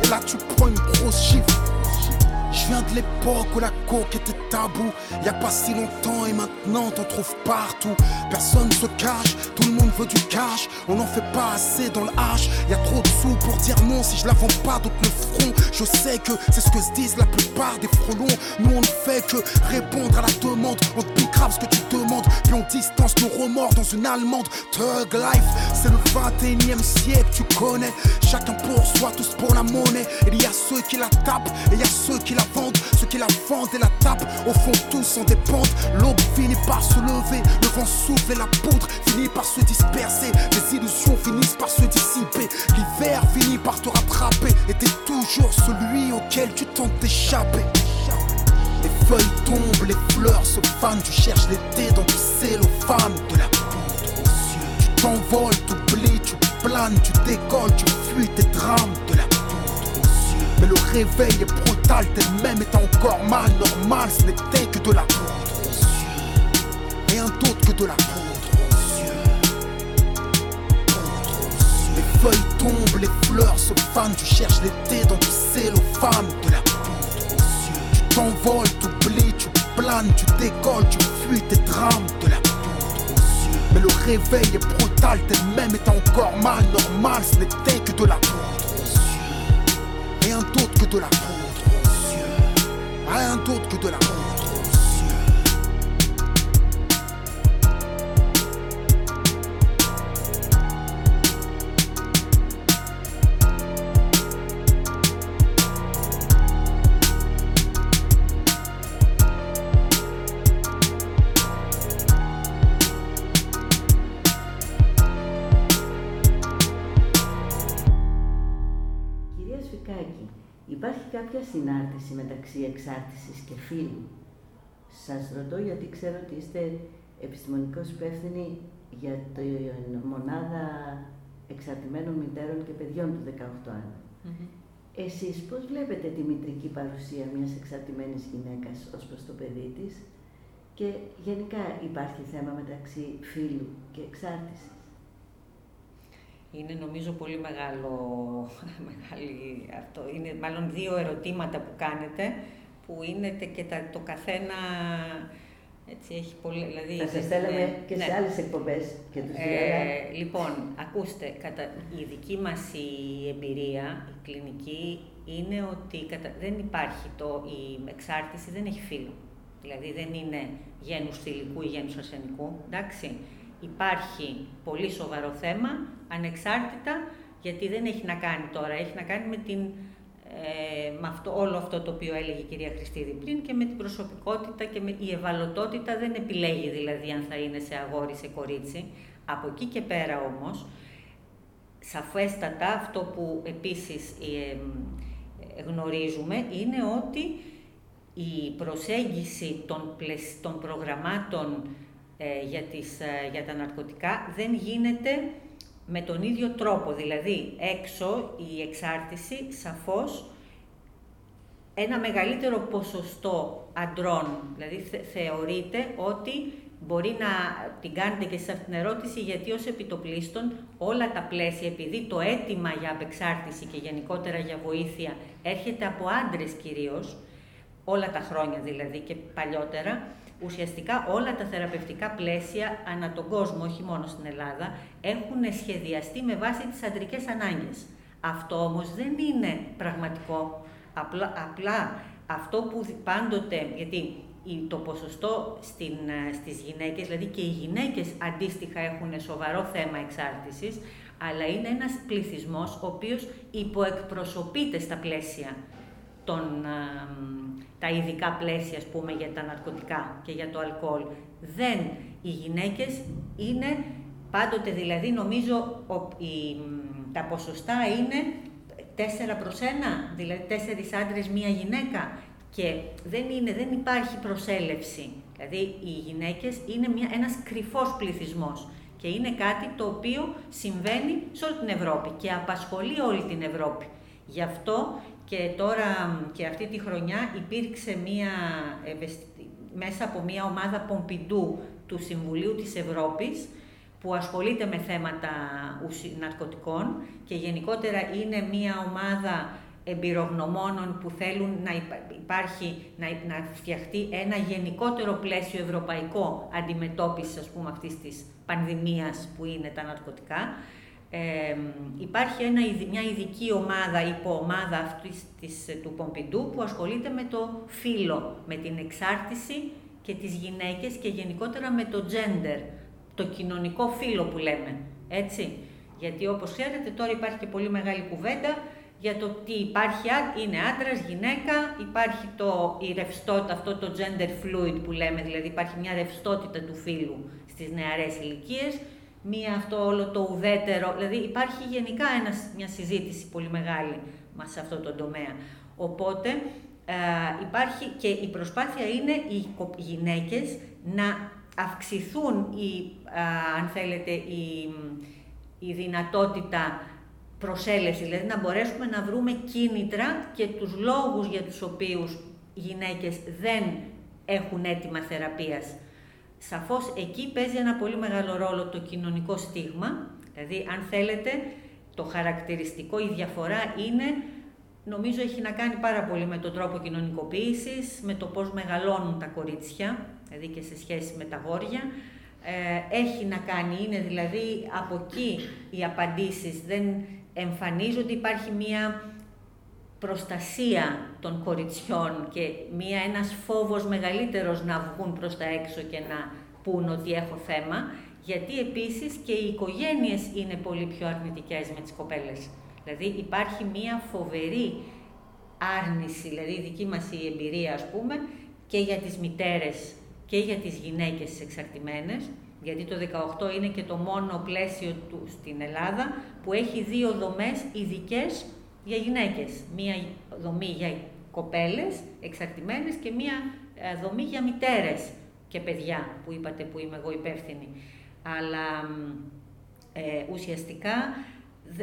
Et là, tu prends une grosse chiffre. Je viens de l'époque où la coke était tabou. Y a pas si longtemps et maintenant t'en trouves partout. Personne se cache, tout le monde veut du cash. On n'en fait pas assez dans le H. Y a trop de sous pour dire non si je la vends pas d'autres le front. Je sais que c'est ce que se disent la plupart des frelons. Nous on ne fait que répondre à la demande. On te grave ce que tu demandes, puis on distance nos remords dans une allemande. Thug life, c'est le 21 e siècle, tu connais. Chacun pour soi, tous pour la monnaie. Il y a ceux qui la tapent et il y a ceux qui la Ceux qui la et la tapent, au fond tous en dépendent. L'aube finit par se lever, le vent souffle et la poudre finit par se disperser. Les illusions finissent par se dissiper. L'hiver finit par te rattraper. Et t'es toujours celui auquel tu tentes d'échapper. Les feuilles tombent, les fleurs se fanent. Tu cherches l'été dans du cellophane, de la poudre aux yeux. Tu t'envoles, t'oublies, tu planes, tu décolles, tu fuis tes drames, de la. Mais le réveil est brutal, t'es-même est encore mal, normal, ce n'était que de la poudre. Rien d'autre que de la poudre aux. Les feuilles tombent, les fleurs se fanent, tu cherches l'été dans du cellophane, de la poudre aux yeux. Tu t'envoles, t'oublies, tu planes, tu décolles, tu fuis tes drames, de la. Mais le réveil est brutal, t'es-même est encore mal, normal, ce n'était que de la poudre. Rien d'autre que de la poudre aux yeux. Rien d'autre que de la poudre συνάρτηση μεταξύ εξάρτησης και φίλου. Σας ρωτώ γιατί ξέρω ότι είστε επιστημονικός υπεύθυνοι για την μονάδα εξαρτημένων μητέρων και παιδιών του 18άνου. Εσείς πώς βλέπετε τη μητρική παρουσία μιας εξαρτημένης γυναίκας ως προς το παιδί της; Και γενικά υπάρχει θέμα μεταξύ φίλου και εξάρτησης; Είναι νομίζω πολύ μεγάλο, μεγάλη αυτό. Είναι μάλλον δύο ερωτήματα που κάνετε που είναι τε- και τα, το καθένα έτσι έχει πολύ, δηλαδή... Θα σας ναι, στέλναμε και ναι. σε άλλες εκπομπές και τους δύο, αλλά Ε, λοιπόν, ακούστε, κατα... η δική μας η εμπειρία, η κλινική, είναι ότι κατα... δεν υπάρχει το... η εξάρτηση, δεν έχει φύλλο. Δηλαδή δεν είναι γένους θηλυκού ή γένους αρσενικού, εντάξει. Υπάρχει πολύ σοβαρό θέμα, ανεξάρτητα, γιατί δεν έχει να κάνει τώρα, έχει να κάνει με την ε, με αυτό, όλο αυτό το οποίο έλεγε η κυρία Χριστίδη πριν και με την προσωπικότητα και με η ευαλωτότητα δεν επιλέγει δηλαδή αν θα είναι σε αγόρι, σε κορίτσι. Από εκεί και πέρα όμως, σαφέστατα αυτό που επίσης ε, ε, γνωρίζουμε είναι ότι η προσέγγιση των, πλαισ- των προγραμμάτων ε, για, τις, ε, για τα ναρκωτικά δεν γίνεται με τον ίδιο τρόπο. Δηλαδή, έξω η εξάρτηση σαφώς ένα μεγαλύτερο ποσοστό αντρών, δηλαδή θε- θεωρείται ότι μπορεί να την κάνετε και σε αυτήν την ερώτηση, γιατί ως επιτοπλίστων όλα τα πλαίσια, επειδή το αίτημα για απεξάρτηση και γενικότερα για βοήθεια έρχεται από άντρες κυρίως, όλα τα χρόνια δηλαδή και παλιότερα, ουσιαστικά όλα τα θεραπευτικά πλαίσια ανά τον κόσμο, όχι μόνο στην Ελλάδα, έχουν σχεδιαστεί με βάση τις αντρικές ανάγκες. Αυτό όμως δεν είναι πραγματικό. Απλά, απλά αυτό που δι- πάντοτε, γιατί η- το ποσοστό στην, ε, στις γυναίκες, δηλαδή και οι γυναίκες αντίστοιχα έχουν σοβαρό θέμα εξάρτησης, αλλά είναι ένας πληθυσμός ο οποίος υποεκπροσωπείται στα πλαίσια των, α, μ, τα ειδικά πλαίσια, ας πούμε, για τα ναρκωτικά και για το αλκοόλ. Δεν, οι γυναίκες είναι πάντοτε, δηλαδή, νομίζω, ο, η, μ, τα ποσοστά είναι 4 προς 1, δηλαδή 4 άντρες, μία γυναίκα και δεν, είναι, δεν υπάρχει προσέλευση. Δηλαδή, οι γυναίκες είναι μια, ένας κρυφός πληθυσμός και είναι κάτι το οποίο συμβαίνει σε όλη την Ευρώπη και απασχολεί όλη την Ευρώπη. Γι' αυτό και τώρα μ, και αυτή τη χρονιά υπήρξε μία, ευαισθη- μέσα από μία ομάδα Πομπιντού του Συμβουλίου της Ευρώπης που ασχολείται με θέματα ουσι- ναρκωτικών και γενικότερα είναι μία ομάδα εμπειρογνωμόνων που θέλουν να υπάρχει, να, να φτιαχτεί ένα γενικότερο πλαίσιο ευρωπαϊκό αντιμετώπισης, ας πούμε, αυτής της πανδημίας που είναι τα ναρκωτικά. Ε, υπάρχει ένα, μια ειδική ομάδα, υποομάδα αυτής της, του Πομπιντού που ασχολείται με το φύλλο, με την εξάρτηση και τις γυναίκες και γενικότερα με το gender, το κοινωνικό φύλλο που λέμε, έτσι. Γιατί όπως ξέρετε τώρα υπάρχει και πολύ μεγάλη κουβέντα για το τι υπάρχει, είναι άντρας, γυναίκα, υπάρχει το, η ρευστότητα, αυτό το gender fluid που λέμε, δηλαδή υπάρχει μια ρευστότητα του φύλου στις νεαρές ηλικίες, μία αυτό όλο το ουδέτερο, δηλαδή υπάρχει γενικά ένας, μια συζήτηση πολύ μεγάλη μας σε αυτό το τομέα. Οπότε ε, υπάρχει και η προσπάθεια είναι οι γυναίκες να αυξηθούν η, ε, αν θέλετε, η, η δυνατότητα προσέλευσης, δηλαδή να μπορέσουμε να βρούμε κίνητρα και τους λόγους για τους οποίους γυναίκες δεν έχουν έτοιμα θεραπείας. Σαφώς εκεί παίζει ένα πολύ μεγάλο ρόλο το κοινωνικό στίγμα, δηλαδή αν θέλετε το χαρακτηριστικό, η διαφορά είναι, νομίζω έχει να κάνει πάρα πολύ με τον τρόπο κοινωνικοποίησης, με το πώς μεγαλώνουν τα κορίτσια, δηλαδή και σε σχέση με τα γόρια, ε, έχει να κάνει, είναι δηλαδή από εκεί οι απαντήσεις, δεν εμφανίζονται, υπάρχει μία προστασία των κοριτσιών και μία, ένας φόβος μεγαλύτερος να βγουν προς τα έξω και να πούν ότι έχω θέμα, γιατί επίσης και οι οικογένειες είναι πολύ πιο αρνητικές με τις κοπέλες. Δηλαδή υπάρχει μία φοβερή άρνηση, δηλαδή η δική μας η εμπειρία ας πούμε, και για τις μητέρες και για τις γυναίκες εξαρτημένες, γιατί το 18 είναι και το μόνο πλαίσιο του στην Ελλάδα που έχει δύο δομές ειδικές για γυναίκες. Μία δομή για κοπέλες εξαρτημένες και μία ε, δομή για μητέρες και παιδιά που είπατε που είμαι εγώ υπεύθυνη. Αλλά ε, ουσιαστικά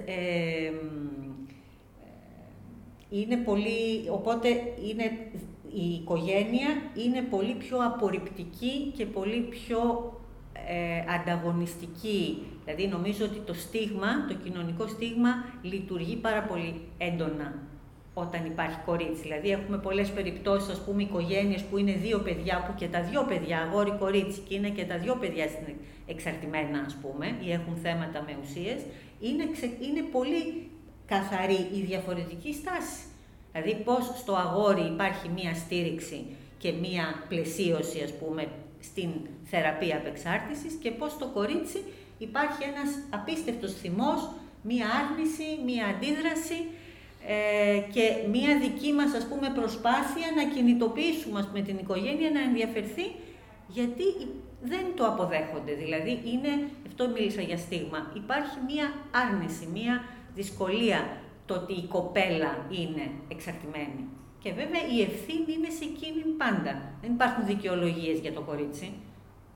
ε, είναι πολύ, οπότε είναι, η οικογένεια είναι πολύ πιο απορριπτική και πολύ πιο ε, ανταγωνιστική. Δηλαδή νομίζω ότι το στίγμα, το κοινωνικό στίγμα λειτουργεί πάρα πολύ έντονα όταν υπάρχει κορίτσι. Δηλαδή έχουμε πολλές περιπτώσεις, ας πούμε, οικογένειες που είναι δύο παιδιά, που και τα δύο παιδιά, αγόρι-κορίτσι, και είναι και τα δύο παιδιά εξαρτημένα, ας πούμε, ή έχουν θέματα με ουσίες, είναι, είναι πολύ καθαρή η διαφορετική στάση. Δηλαδή πώς στο αγόρι υπάρχει μία στήριξη και μία πλαισίωση, ας πούμε, στην θεραπεία απεξάρτησης και πώς στο κορίτσι υπάρχει ένας απίστευτος θυμός, μία άρνηση, μία αντίδραση ε, και μία δική μας ας πούμε προσπάθεια να κινητοποιήσουμε με την οικογένεια να ενδιαφερθεί γιατί δεν το αποδέχονται. Δηλαδή είναι, αυτό μίλησα για στίγμα, υπάρχει μία άρνηση, μία δυσκολία το ότι η κοπέλα είναι εξαρτημένη. Και βέβαια η ευθύνη είναι σε εκείνη πάντα. Δεν υπάρχουν δικαιολογίες για το κορίτσι.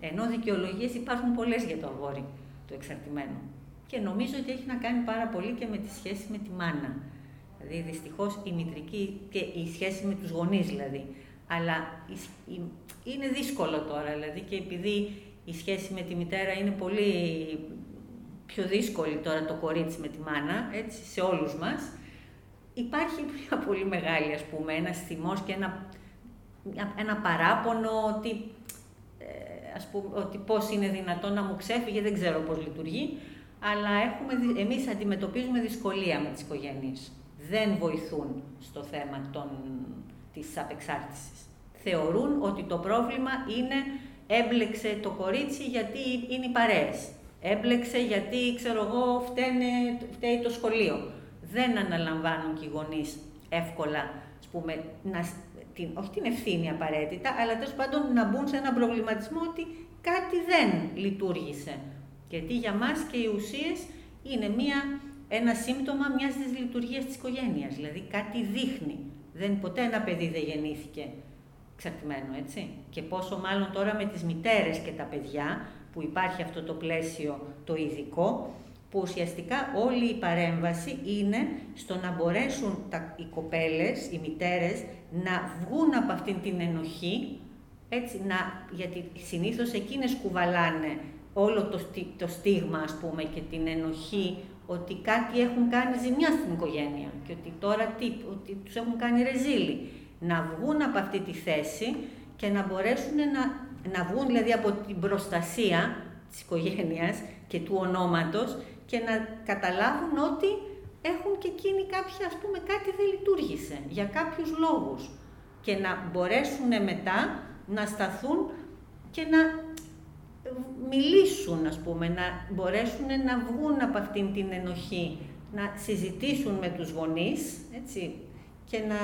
Ενώ δικαιολογίες υπάρχουν πολλές για το αγόρι, το εξαρτημένο. Και νομίζω ότι έχει να κάνει πάρα πολύ και με τη σχέση με τη μάνα. Δηλαδή, δυστυχώς η μητρική και η σχέση με τους γονείς δηλαδή. Αλλά είναι δύσκολο τώρα, δηλαδή, και επειδή η σχέση με τη μητέρα είναι πολύ πιο δύσκολη τώρα το κορίτσι με τη μάνα, έτσι, σε όλους μας, υπάρχει μια πολύ μεγάλη, ας πούμε, ένας θυμός και ένα, ένα παράπονο ότι, ε, ας πούμε, ότι πώς είναι δυνατόν να μου ξέφυγε, δεν ξέρω πώς λειτουργεί, αλλά έχουμε, εμείς αντιμετωπίζουμε δυσκολία με τις οικογένειες. Δεν βοηθούν στο θέμα των, της απεξάρτησης. Θεωρούν ότι το πρόβλημα είναι έμπλεξε το κορίτσι γιατί είναι οι παρέες. Έμπλεξε γιατί, ξέρω εγώ, φταίει το σχολείο δεν αναλαμβάνουν και οι γονείς εύκολα, ας πούμε, να, την, όχι την ευθύνη απαραίτητα, αλλά τέλος πάντων να μπουν σε έναν προβληματισμό ότι κάτι δεν λειτουργήσε. Γιατί για μας και οι ουσίες είναι μία, ένα σύμπτωμα μιας δυσλειτουργίας της οικογένειας, δηλαδή κάτι δείχνει. Δεν, ποτέ ένα παιδί δεν γεννήθηκε εξαρτημένο, έτσι. Και πόσο μάλλον τώρα με τις μητέρες και τα παιδιά, που υπάρχει αυτό το πλαίσιο το ειδικό, που ουσιαστικά όλη η παρέμβαση είναι στο να μπορέσουν τα, οι κοπέλες, οι μητέρες, να βγουν από αυτήν την ενοχή, έτσι, να, γιατί συνήθως εκείνες κουβαλάνε όλο το, το στίγμα, ας πούμε, και την ενοχή ότι κάτι έχουν κάνει ζημιά στην οικογένεια και ότι τώρα τι, ότι τους έχουν κάνει ρεζίλι. Να βγουν από αυτή τη θέση και να μπορέσουν να, να βγουν δηλαδή από την προστασία της οικογένειας και του ονόματος και να καταλάβουν ότι έχουν και εκείνοι κάποια, ας πούμε, κάτι δεν λειτουργήσε για κάποιους λόγους και να μπορέσουν μετά να σταθούν και να μιλήσουν, ας πούμε, να μπορέσουν να βγουν από αυτήν την ενοχή, να συζητήσουν με τους γονείς, έτσι, και να,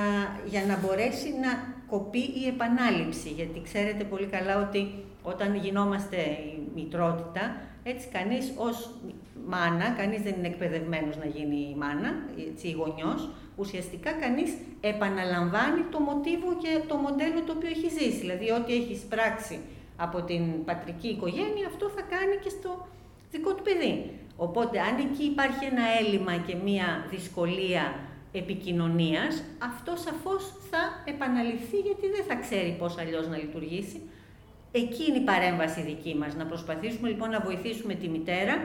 για να μπορέσει να κοπεί η επανάληψη. Γιατί ξέρετε πολύ καλά ότι όταν γινόμαστε η μητρότητα, έτσι κανείς ως μάνα, κανείς δεν είναι εκπαιδευμένος να γίνει η μάνα, έτσι, η γονιός, ουσιαστικά κανείς επαναλαμβάνει το μοτίβο και το μοντέλο το οποίο έχει ζήσει. Δηλαδή, ό,τι έχεις πράξει από την πατρική οικογένεια, αυτό θα κάνει και στο δικό του παιδί. Οπότε, αν εκεί υπάρχει ένα έλλειμμα και μία δυσκολία επικοινωνίας, αυτό σαφώς θα επαναληφθεί γιατί δεν θα ξέρει πώς αλλιώς να λειτουργήσει. Εκεί είναι η παρέμβαση δική μας, να προσπαθήσουμε λοιπόν να βοηθήσουμε τη μητέρα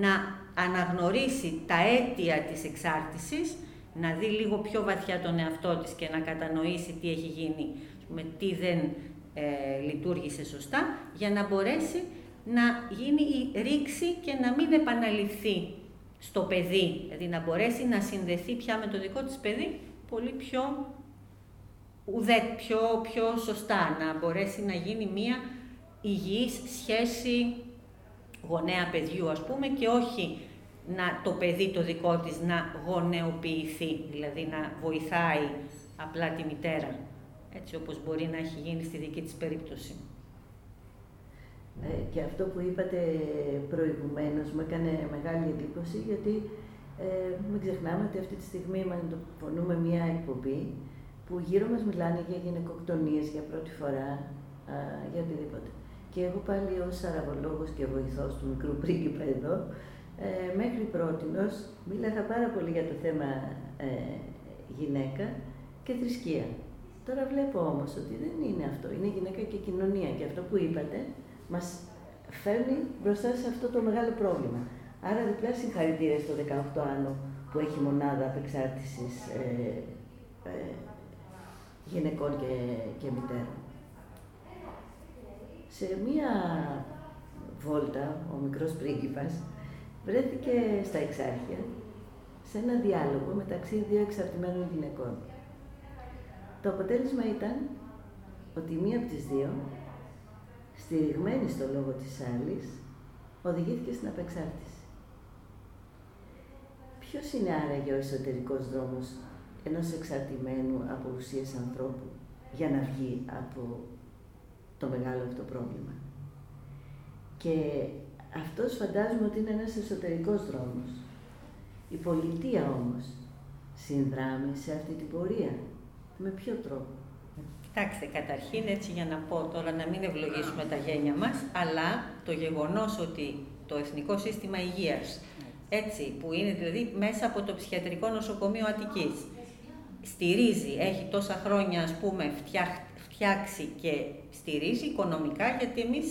να αναγνωρίσει τα αίτια της εξάρτησης, να δει λίγο πιο βαθιά τον εαυτό της και να κατανοήσει τι έχει γίνει, με τι δεν ε, λειτουργήσε σωστά, για να μπορέσει να γίνει η ρήξη και να μην επαναληφθεί στο παιδί, δηλαδή να μπορέσει να συνδεθεί πια με το δικό της παιδί πολύ πιο ουδέ, πιο, πιο σωστά, να μπορέσει να γίνει μία υγιής σχέση γονέα παιδιού ας πούμε και όχι να, το παιδί το δικό της να γονεοποιηθεί, δηλαδή να βοηθάει απλά τη μητέρα, έτσι όπως μπορεί να έχει γίνει στη δική της περίπτωση. Ε, και αυτό που είπατε προηγουμένως μου έκανε μεγάλη εντύπωση γιατί ε, μην ξεχνάμε ότι αυτή τη στιγμή μαγνητοφωνούμε μια εκπομπή που γύρω μας μιλάνε για γυναικοκτονίες για πρώτη φορά, α, για οτιδήποτε. Και εγώ πάλι ως αραβολόγος και βοηθός του μικρού πρίγκιπα εδώ, ε, μέχρι πρότινος μίλαγα πάρα πολύ για το θέμα ε, γυναίκα και θρησκεία. Τώρα βλέπω όμως ότι δεν είναι αυτό, είναι γυναίκα και κοινωνία και αυτό που είπατε μας φέρνει μπροστά σε αυτό το μεγάλο πρόβλημα. Άρα διπλά συγχαρητήρια στο 18 άνω που έχει μονάδα απεξάρτησης ε, ε, γυναικών και, και μητέρων. Σε μία βόλτα, ο μικρός πρίγκιπας βρέθηκε στα εξάρχεια σε ένα διάλογο μεταξύ δύο εξαρτημένων γυναικών. Το αποτέλεσμα ήταν ότι μία από τις δύο στηριγμένη στο λόγο της άλλης, οδηγήθηκε στην απεξάρτηση. Ποιος είναι άραγε ο εσωτερικός δρόμος ενός εξαρτημένου από ουσίες ανθρώπου για να βγει από το μεγάλο αυτό πρόβλημα. Και αυτός φαντάζομαι ότι είναι ένας εσωτερικός δρόμος. Η πολιτεία όμως συνδράμει σε αυτή την πορεία. Με ποιο τρόπο; Κοιτάξτε, καταρχήν έτσι για να πω τώρα να μην ευλογήσουμε τα γένια μας, αλλά το γεγονός ότι το Εθνικό Σύστημα Υγείας, έτσι, που είναι δηλαδή μέσα από το Ψυχιατρικό Νοσοκομείο Αττικής, στηρίζει, έχει τόσα χρόνια ας πούμε φτιάξει και στηρίζει οικονομικά, γιατί εμείς,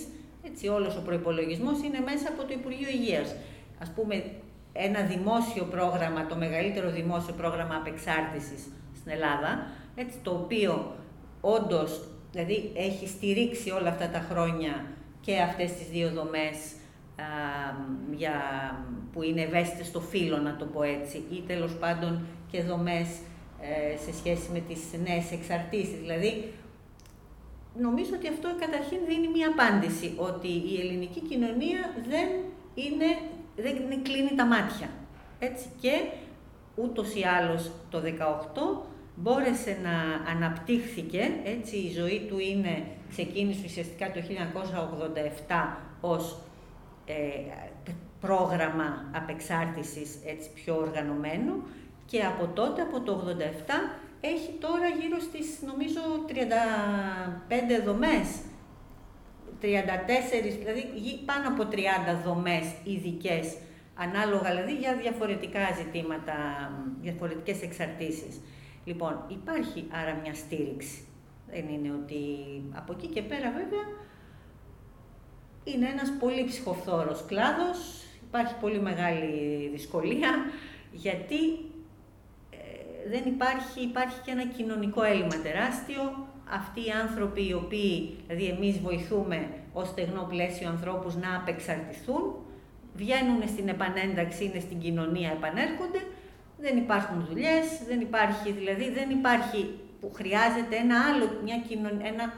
έτσι, όλος ο προϋπολογισμός είναι μέσα από το Υπουργείο Υγείας. Ας πούμε, ένα δημόσιο πρόγραμμα, το μεγαλύτερο δημόσιο πρόγραμμα απεξάρτησης στην Ελλάδα, έτσι, το οποίο όντως, δηλαδή έχει στηρίξει όλα αυτά τα χρόνια και αυτές τις δύο δομές για, που είναι ευαίσθητες στο φύλλο, να το πω έτσι, ή τέλος πάντων και δομές ε, σε σχέση με τις νέες εξαρτήσεις. Δηλαδή, νομίζω ότι αυτό καταρχήν δίνει μία απάντηση, ότι η ελληνική κοινωνία δεν είναι, δεν κλείνει τα μάτια. Έτσι και ούτως ή άλλως το 18 μπόρεσε να αναπτύχθηκε, έτσι η ζωή του είναι, ξεκίνησε ουσιαστικά το 1987 ως ε, πρόγραμμα απεξάρτησης έτσι πιο οργανωμένο και από τότε, από το 87, έχει τώρα γύρω στις νομίζω 35 δομές, 34, δηλαδή πάνω από 30 δομές ειδικές, ανάλογα δηλαδή για διαφορετικά ζητήματα, διαφορετικές εξαρτήσεις. Λοιπόν, υπάρχει άρα μια στήριξη. Δεν είναι ότι από εκεί και πέρα βέβαια είναι ένας πολύ ψυχοφθόρος κλάδος, υπάρχει πολύ μεγάλη δυσκολία, γιατί ε, δεν υπάρχει, υπάρχει και ένα κοινωνικό έλλειμμα τεράστιο. Αυτοί οι άνθρωποι οι οποίοι, δηλαδή εμείς βοηθούμε ως στεγνό πλαίσιο ανθρώπους να απεξαρτηθούν, βγαίνουν στην επανένταξη, είναι στην κοινωνία, επανέρχονται, δεν υπάρχουν δουλειές, δεν υπάρχει, δηλαδή δεν υπάρχει που χρειάζεται ένα άλλο, μια, ένα,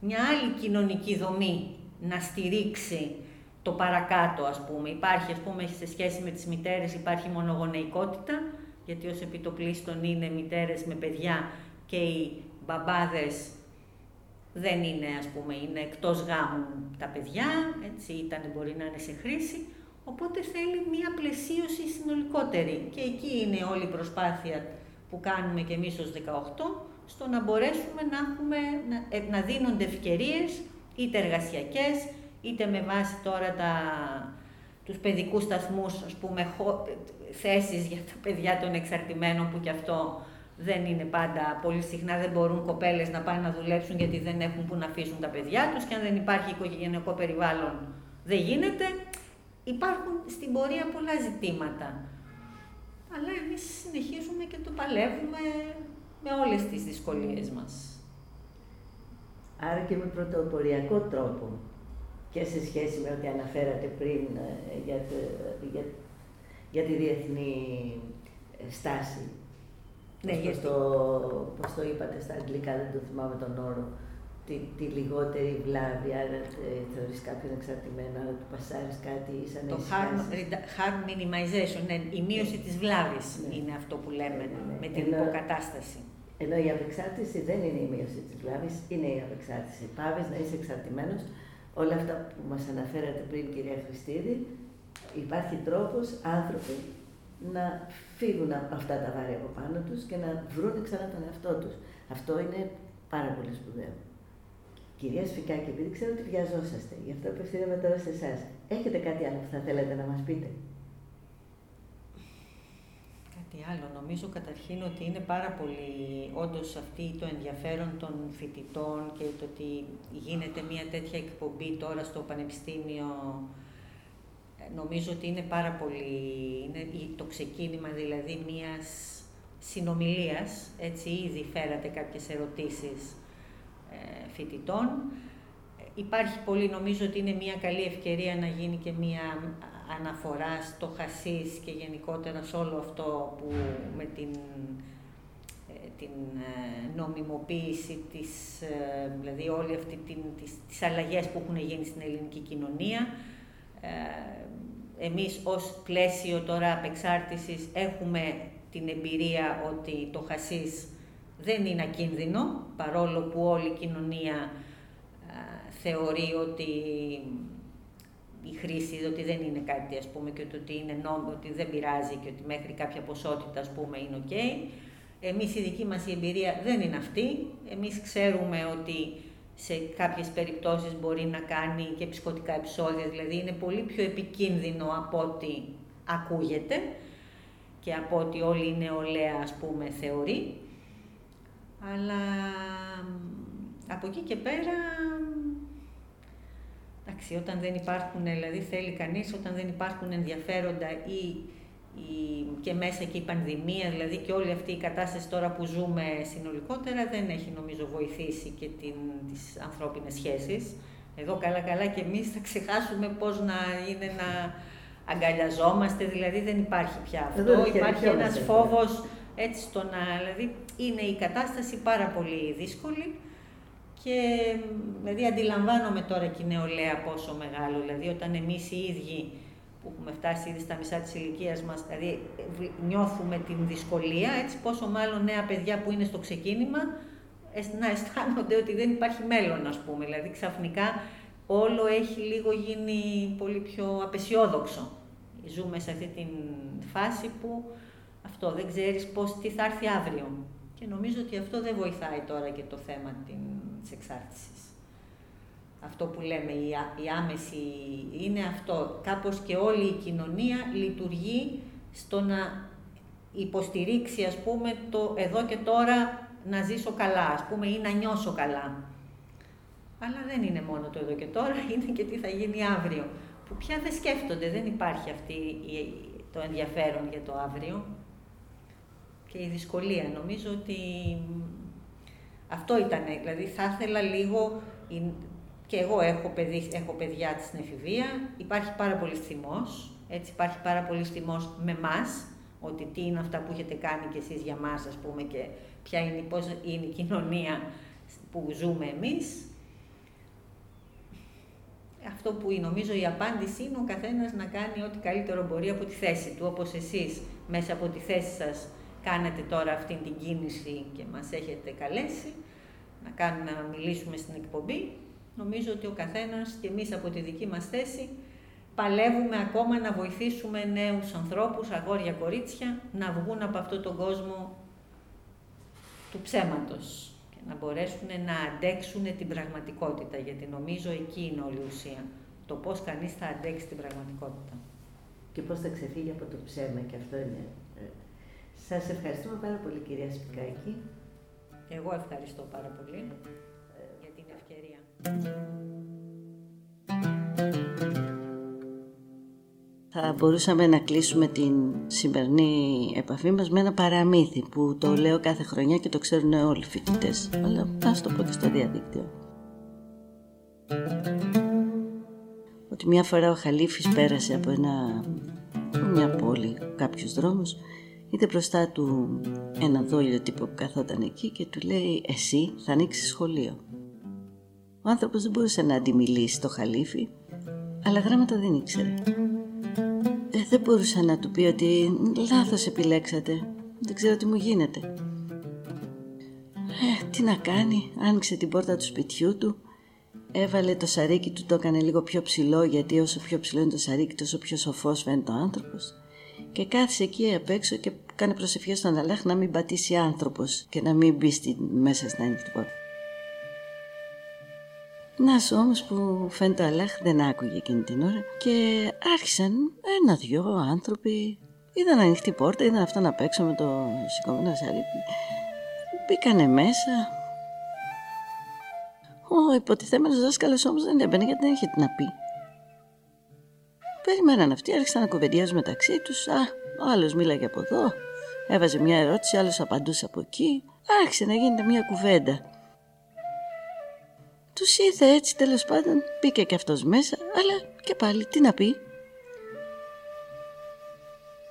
μια άλλη κοινωνική δομή να στηρίξει το παρακάτω, ας πούμε. Υπάρχει, ας πούμε, σε σχέση με τις μητέρες, υπάρχει μονογονεϊκότητα, γιατί ως επιτοπλίστων είναι μητέρες με παιδιά και οι μπαμπάδες δεν είναι, ας πούμε, είναι εκτός γάμου τα παιδιά, έτσι, ήταν, μπορεί να είναι σε χρήση, οπότε θέλει μία πλαισίωση συνολικότερη. Και εκεί είναι όλη η προσπάθεια που κάνουμε και εμείς ως 18, στο να μπορέσουμε να, έχουμε, να, ε, να δίνονται ευκαιρίες, είτε εργασιακές, είτε με βάση τώρα τα, τους παιδικούς σταθμούς, ας πούμε, θέσεις για τα παιδιά των εξαρτημένων, που κι αυτό δεν είναι πάντα, πολύ συχνά δεν μπορούν κοπέλες να πάνε να δουλέψουν γιατί δεν έχουν που να αφήσουν τα παιδιά τους και αν δεν υπάρχει οικογενειακό περιβάλλον δεν γίνεται. Υπάρχουν στην πορεία πολλά ζητήματα. Αλλά εμείς συνεχίζουμε και το παλεύουμε με όλες τις δυσκολίες μας. Άρα και με πρωτοποριακό τρόπο και σε σχέση με ό,τι αναφέρατε πριν ε, για, το, για, για τη διεθνή ε, στάση. Ναι, πώς, το, πώς το είπατε στα αγγλικά, δεν το θυμάμαι τον όρο, τη, τη λιγότερη βλάβη, άρα ε, θεωρείς κάποιον εξαρτημένο, άρα του πασάρεις κάτι σαν Το harm, harm minimization, ναι, η μείωση της βλάβης ναι. είναι αυτό που λέμε ναι, ναι, με την Ενώ, υποκατάσταση. Ενώ η απεξάρτηση δεν είναι η μείωση της βλάβης, είναι η απεξάρτηση. Πάβεις να είσαι εξαρτημένος όλα αυτά που μας αναφέρατε πριν, κυρία Χριστίδη, υπάρχει τρόπος άνθρωποι να φύγουν αυτά τα βάρη από πάνω τους και να βρουν ξανά τον εαυτό τους. Αυτό είναι πάρα πολύ σπουδαίο. Κυρία Σφικάκη, επειδή ξέρω ότι βιαζόσαστε, γι' αυτό απευθύνομαι τώρα σε εσάς. Έχετε κάτι άλλο που θα θέλετε να μας πείτε; Τι άλλο. Νομίζω καταρχήν ότι είναι πάρα πολύ όντως αυτή το ενδιαφέρον των φοιτητών και το ότι γίνεται μια τέτοια εκπομπή τώρα στο Πανεπιστήμιο. Ε, νομίζω ότι είναι πάρα πολύ, είναι το ξεκίνημα δηλαδή μιας συνομιλίας, έτσι ήδη φέρατε κάποιες ερωτήσεις ε, φοιτητών. Ε, υπάρχει πολύ, νομίζω ότι είναι μια καλή ευκαιρία να γίνει και μια αναφορά στο χασίς και γενικότερα σε όλο αυτό που με την, ε, την ε, νομιμοποίηση της, ε, δηλαδή όλη αυτή την, τις, τις αλλαγές που έχουν γίνει στην ελληνική κοινωνία. Εμείς ως πλαίσιο τώρα απεξάρτησης έχουμε την εμπειρία ότι το χασίς δεν είναι ακίνδυνο, παρόλο που όλη η κοινωνία θεωρεί ότι η χρήση, ότι δεν είναι κάτι ας πούμε και ότι είναι νόμιμο, ότι δεν πειράζει και ότι μέχρι κάποια ποσότητα ας πούμε είναι ok. Εμείς η δική μας η εμπειρία δεν είναι αυτή. Εμείς ξέρουμε ότι σε κάποιες περιπτώσεις μπορεί να κάνει και ψυχοτικά επεισόδια, δηλαδή είναι πολύ πιο επικίνδυνο από ό,τι ακούγεται και από ό,τι όλη η νεολαία ας πούμε θεωρεί. Αλλά από εκεί και πέρα Εντάξει, όταν δεν υπάρχουν, δηλαδή θέλει κανείς, όταν δεν υπάρχουν ενδιαφέροντα ή, ή και μέσα και η πανδημία, δηλαδή και όλη αυτή η κατάσταση τώρα που ζούμε συνολικότερα δεν έχει νομίζω βοηθήσει και την, τις ανθρώπινες σχέσεις. Εδώ καλά καλά και εμείς θα ξεχάσουμε πώς να είναι να αγκαλιαζόμαστε, δηλαδή δεν υπάρχει πια αυτό. υπάρχει ένας φόβος έτσι στο να, δηλαδή είναι η κατάσταση πάρα πολύ δύσκολη. Και δηλαδή αντιλαμβάνομαι τώρα και η νεολαία πόσο μεγάλο, δηλαδή όταν εμείς οι ίδιοι που έχουμε φτάσει ήδη στα μισά της ηλικίας μας, δηλαδή νιώθουμε την δυσκολία, έτσι πόσο μάλλον νέα παιδιά που είναι στο ξεκίνημα, να αισθάνονται ότι δεν υπάρχει μέλλον, ας πούμε. Δηλαδή ξαφνικά όλο έχει λίγο γίνει πολύ πιο απεσιόδοξο. Ζούμε σε αυτή την φάση που αυτό δεν ξέρεις πώς, τι θα έρθει αύριο. Και νομίζω ότι αυτό δεν βοηθάει τώρα και το θέμα της εξάρτησης. Αυτό που λέμε, η άμεση είναι αυτό. Κάπως και όλη η κοινωνία λειτουργεί στο να υποστηρίξει, ας πούμε, το εδώ και τώρα να ζήσω καλά, ας πούμε, ή να νιώσω καλά. Αλλά δεν είναι μόνο το εδώ και τώρα, είναι και τι θα γίνει αύριο. Που πια δεν σκέφτονται, δεν υπάρχει αυτή το ενδιαφέρον για το αύριο. Και η δυσκολία. Νομίζω ότι αυτό ήταν, δηλαδή θα ήθελα λίγο, και εγώ έχω, παιδί, έχω παιδιά στην εφηβεία, υπάρχει πάρα πολύ θυμός, έτσι υπάρχει πάρα πολύ θυμός με μας, ότι τι είναι αυτά που έχετε κάνει κι εσείς για μας, ας πούμε, και ποια είναι, πώς είναι η κοινωνία που ζούμε εμείς. Αυτό που νομίζω η απάντηση είναι ο καθένας να κάνει ό,τι καλύτερο μπορεί από τη θέση του, όπως εσείς μέσα από τη θέση σας κάνετε τώρα αυτή την κίνηση και μας έχετε καλέσει να, κάνουμε, να μιλήσουμε στην εκπομπή. Νομίζω ότι ο καθένας και εμείς από τη δική μας θέση παλεύουμε ακόμα να βοηθήσουμε νέους ανθρώπους, αγόρια, κορίτσια, να βγουν από αυτόν τον κόσμο του ψέματος και να μπορέσουν να αντέξουν την πραγματικότητα, γιατί νομίζω εκεί είναι όλη η ουσία. Το πώς κανείς θα αντέξει την πραγματικότητα. Και πώς θα ξεφύγει από το ψέμα και αυτό είναι. Ε, σας ευχαριστούμε πάρα πολύ κυρία Σπικάκη. Εγώ ευχαριστώ πάρα πολύ Θα μπορούσαμε να κλείσουμε την σημερινή επαφή μας με ένα παραμύθι που το λέω κάθε χρονιά και το ξέρουν όλοι οι φοιτητές. Αλλά ας το πω και στο διαδίκτυο. Ότι μια φορά ο Χαλίφης πέρασε από ένα, μια πόλη, κάποιους δρόμους, είδε μπροστά του ένα δόλιο τύπο που καθόταν εκεί και του λέει «Εσύ θα ανοίξεις σχολείο». Ο άνθρωπος δεν μπορούσε να αντιμιλήσει το Χαλίφη, αλλά γράμματα δεν ήξερε. Ε, δεν μπορούσε να του πει ότι λάθος επιλέξατε. Δεν ξέρω τι μου γίνεται. Ε, τι να κάνει, άνοιξε την πόρτα του σπιτιού του, έβαλε το σαρίκι του, το έκανε λίγο πιο ψηλό γιατί όσο πιο ψηλό είναι το σαρίκι τόσο πιο σοφός φαίνεται ο άνθρωπος και κάθισε εκεί απ' έξω και κάνει προσευχές στον Αλάχ να μην πατήσει άνθρωπος και να μην μπει στη, μέσα στην ανοιχτή πόρτα. Να σου όμως που φαίνεται ο Αλάχ δεν άκουγε εκείνη την ώρα και άρχισαν ένα-δυο άνθρωποι είδαν ανοιχτή πόρτα, είδαν αυτό να παίξω με το σηκωμένο σαρίκι. Μπήκανε μέσα. Ο υποτιθέμενος δάσκαλος όμως δεν έμπαινε γιατί δεν είχε τι να πει. Περιμέναν αυτοί, άρχισαν να κουβεντιάζουν μεταξύ τους. Α, ο άλλος μίλαγε από εδώ, έβαζε μια ερώτηση, άλλος απαντούσε από εκεί. Άρχισε να γίνεται μια κουβέντα. Τους ήρθε έτσι τέλος πάντων, μπήκε και αυτός μέσα, αλλά και πάλι τι να πει.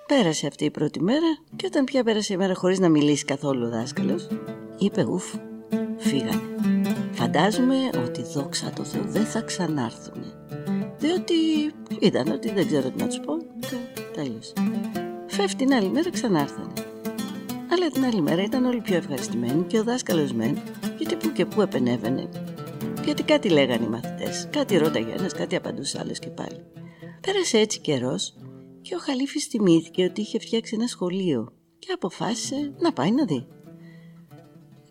Πέρασε αυτή η πρώτη μέρα και όταν πια πέρασε η μέρα χωρίς να μιλήσει καθόλου ο δάσκαλος, είπε ουφ, φύγανε. Φαντάζομαι ότι δόξα τω Θεώ δεν θα ξανάρθουν. Διότι ήταν ότι δεν ξέρω τι να τους πω και τέλειωσε. Φεύγει την άλλη μέρα ξανάρθανε. Αλλά την άλλη μέρα ήταν όλοι πιο ευχαριστημένοι και ο δάσκαλος μεν, γιατί που και που επενέβαινε. Γιατί κάτι λέγανε οι μαθητές, κάτι ρώταγε ένας, κάτι απαντούσε άλλος και πάλι. Πέρασε έτσι καιρός και ο Χαλίφης θυμήθηκε ότι είχε φτιάξει ένα σχολείο και αποφάσισε να πάει να δει.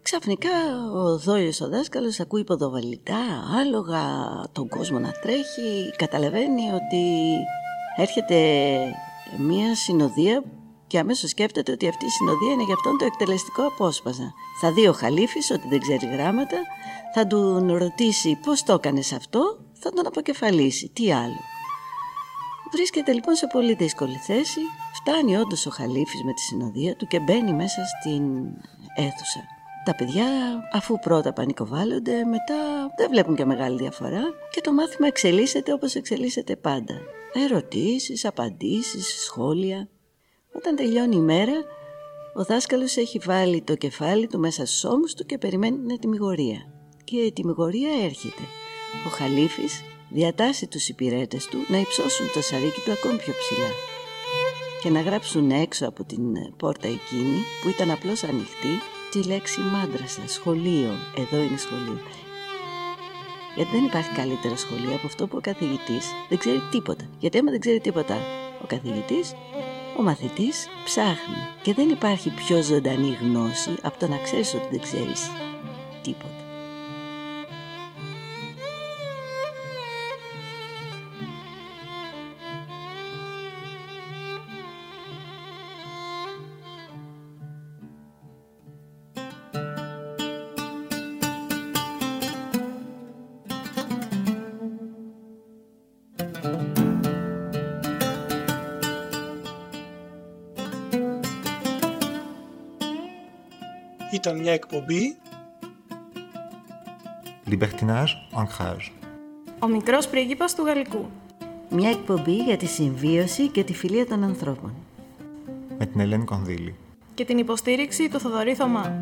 Ξαφνικά ο δόλιος ο δάσκαλος ακούει ποδοβαλιτά, άλογα, τον κόσμο να τρέχει, καταλαβαίνει ότι έρχεται μία συνοδεία και αμέσως σκέφτεται ότι αυτή η συνοδεία είναι για αυτόν το εκτελεστικό απόσπασμα. Θα δει ο Χαλίφης ότι δεν ξέρει γράμματα, θα του ρωτήσει πώς το έκανε αυτό, θα τον αποκεφαλίσει, τι άλλο. Βρίσκεται λοιπόν σε πολύ δύσκολη θέση, φτάνει όντως ο Χαλίφης με τη συνοδεία του και μπαίνει μέσα στην αίθουσα. Τα παιδιά αφού πρώτα πανικοβάλλονται μετά δεν βλέπουν και μεγάλη διαφορά και το μάθημα εξελίσσεται όπως εξελίσσεται πάντα. Ερωτήσεις, απαντήσεις, σχόλια. Όταν τελειώνει η μέρα ο δάσκαλος έχει βάλει το κεφάλι του μέσα στους ώμους του και περιμένει την ετοιμιγορία. Και η ετοιμιγορία έρχεται. Ο Χαλίφης διατάσσει τους υπηρέτες του να υψώσουν το σαρίκι του ακόμη πιο ψηλά και να γράψουν έξω από την πόρτα εκείνη που ήταν απλώς ανοιχτή τη λέξη μάντρασα, σχολείο. Εδώ είναι σχολείο. Γιατί δεν υπάρχει καλύτερο σχολείο από αυτό που ο καθηγητής δεν ξέρει τίποτα. Γιατί άμα δεν ξέρει τίποτα ο καθηγητής, ο μαθητής ψάχνει. Και δεν υπάρχει πιο ζωντανή γνώση από το να ξέρεις ότι δεν ξέρεις τίποτα. Μια εκπομπή Libertinage, ancrage. Ο μικρός πρίγκιπας του Γαλλικού. Μια εκπομπή για τη συμβίωση και τη φιλία των ανθρώπων. Με την Ελένη Κονδύλη. Και την υποστήριξη του Θοδωρή Θωμά.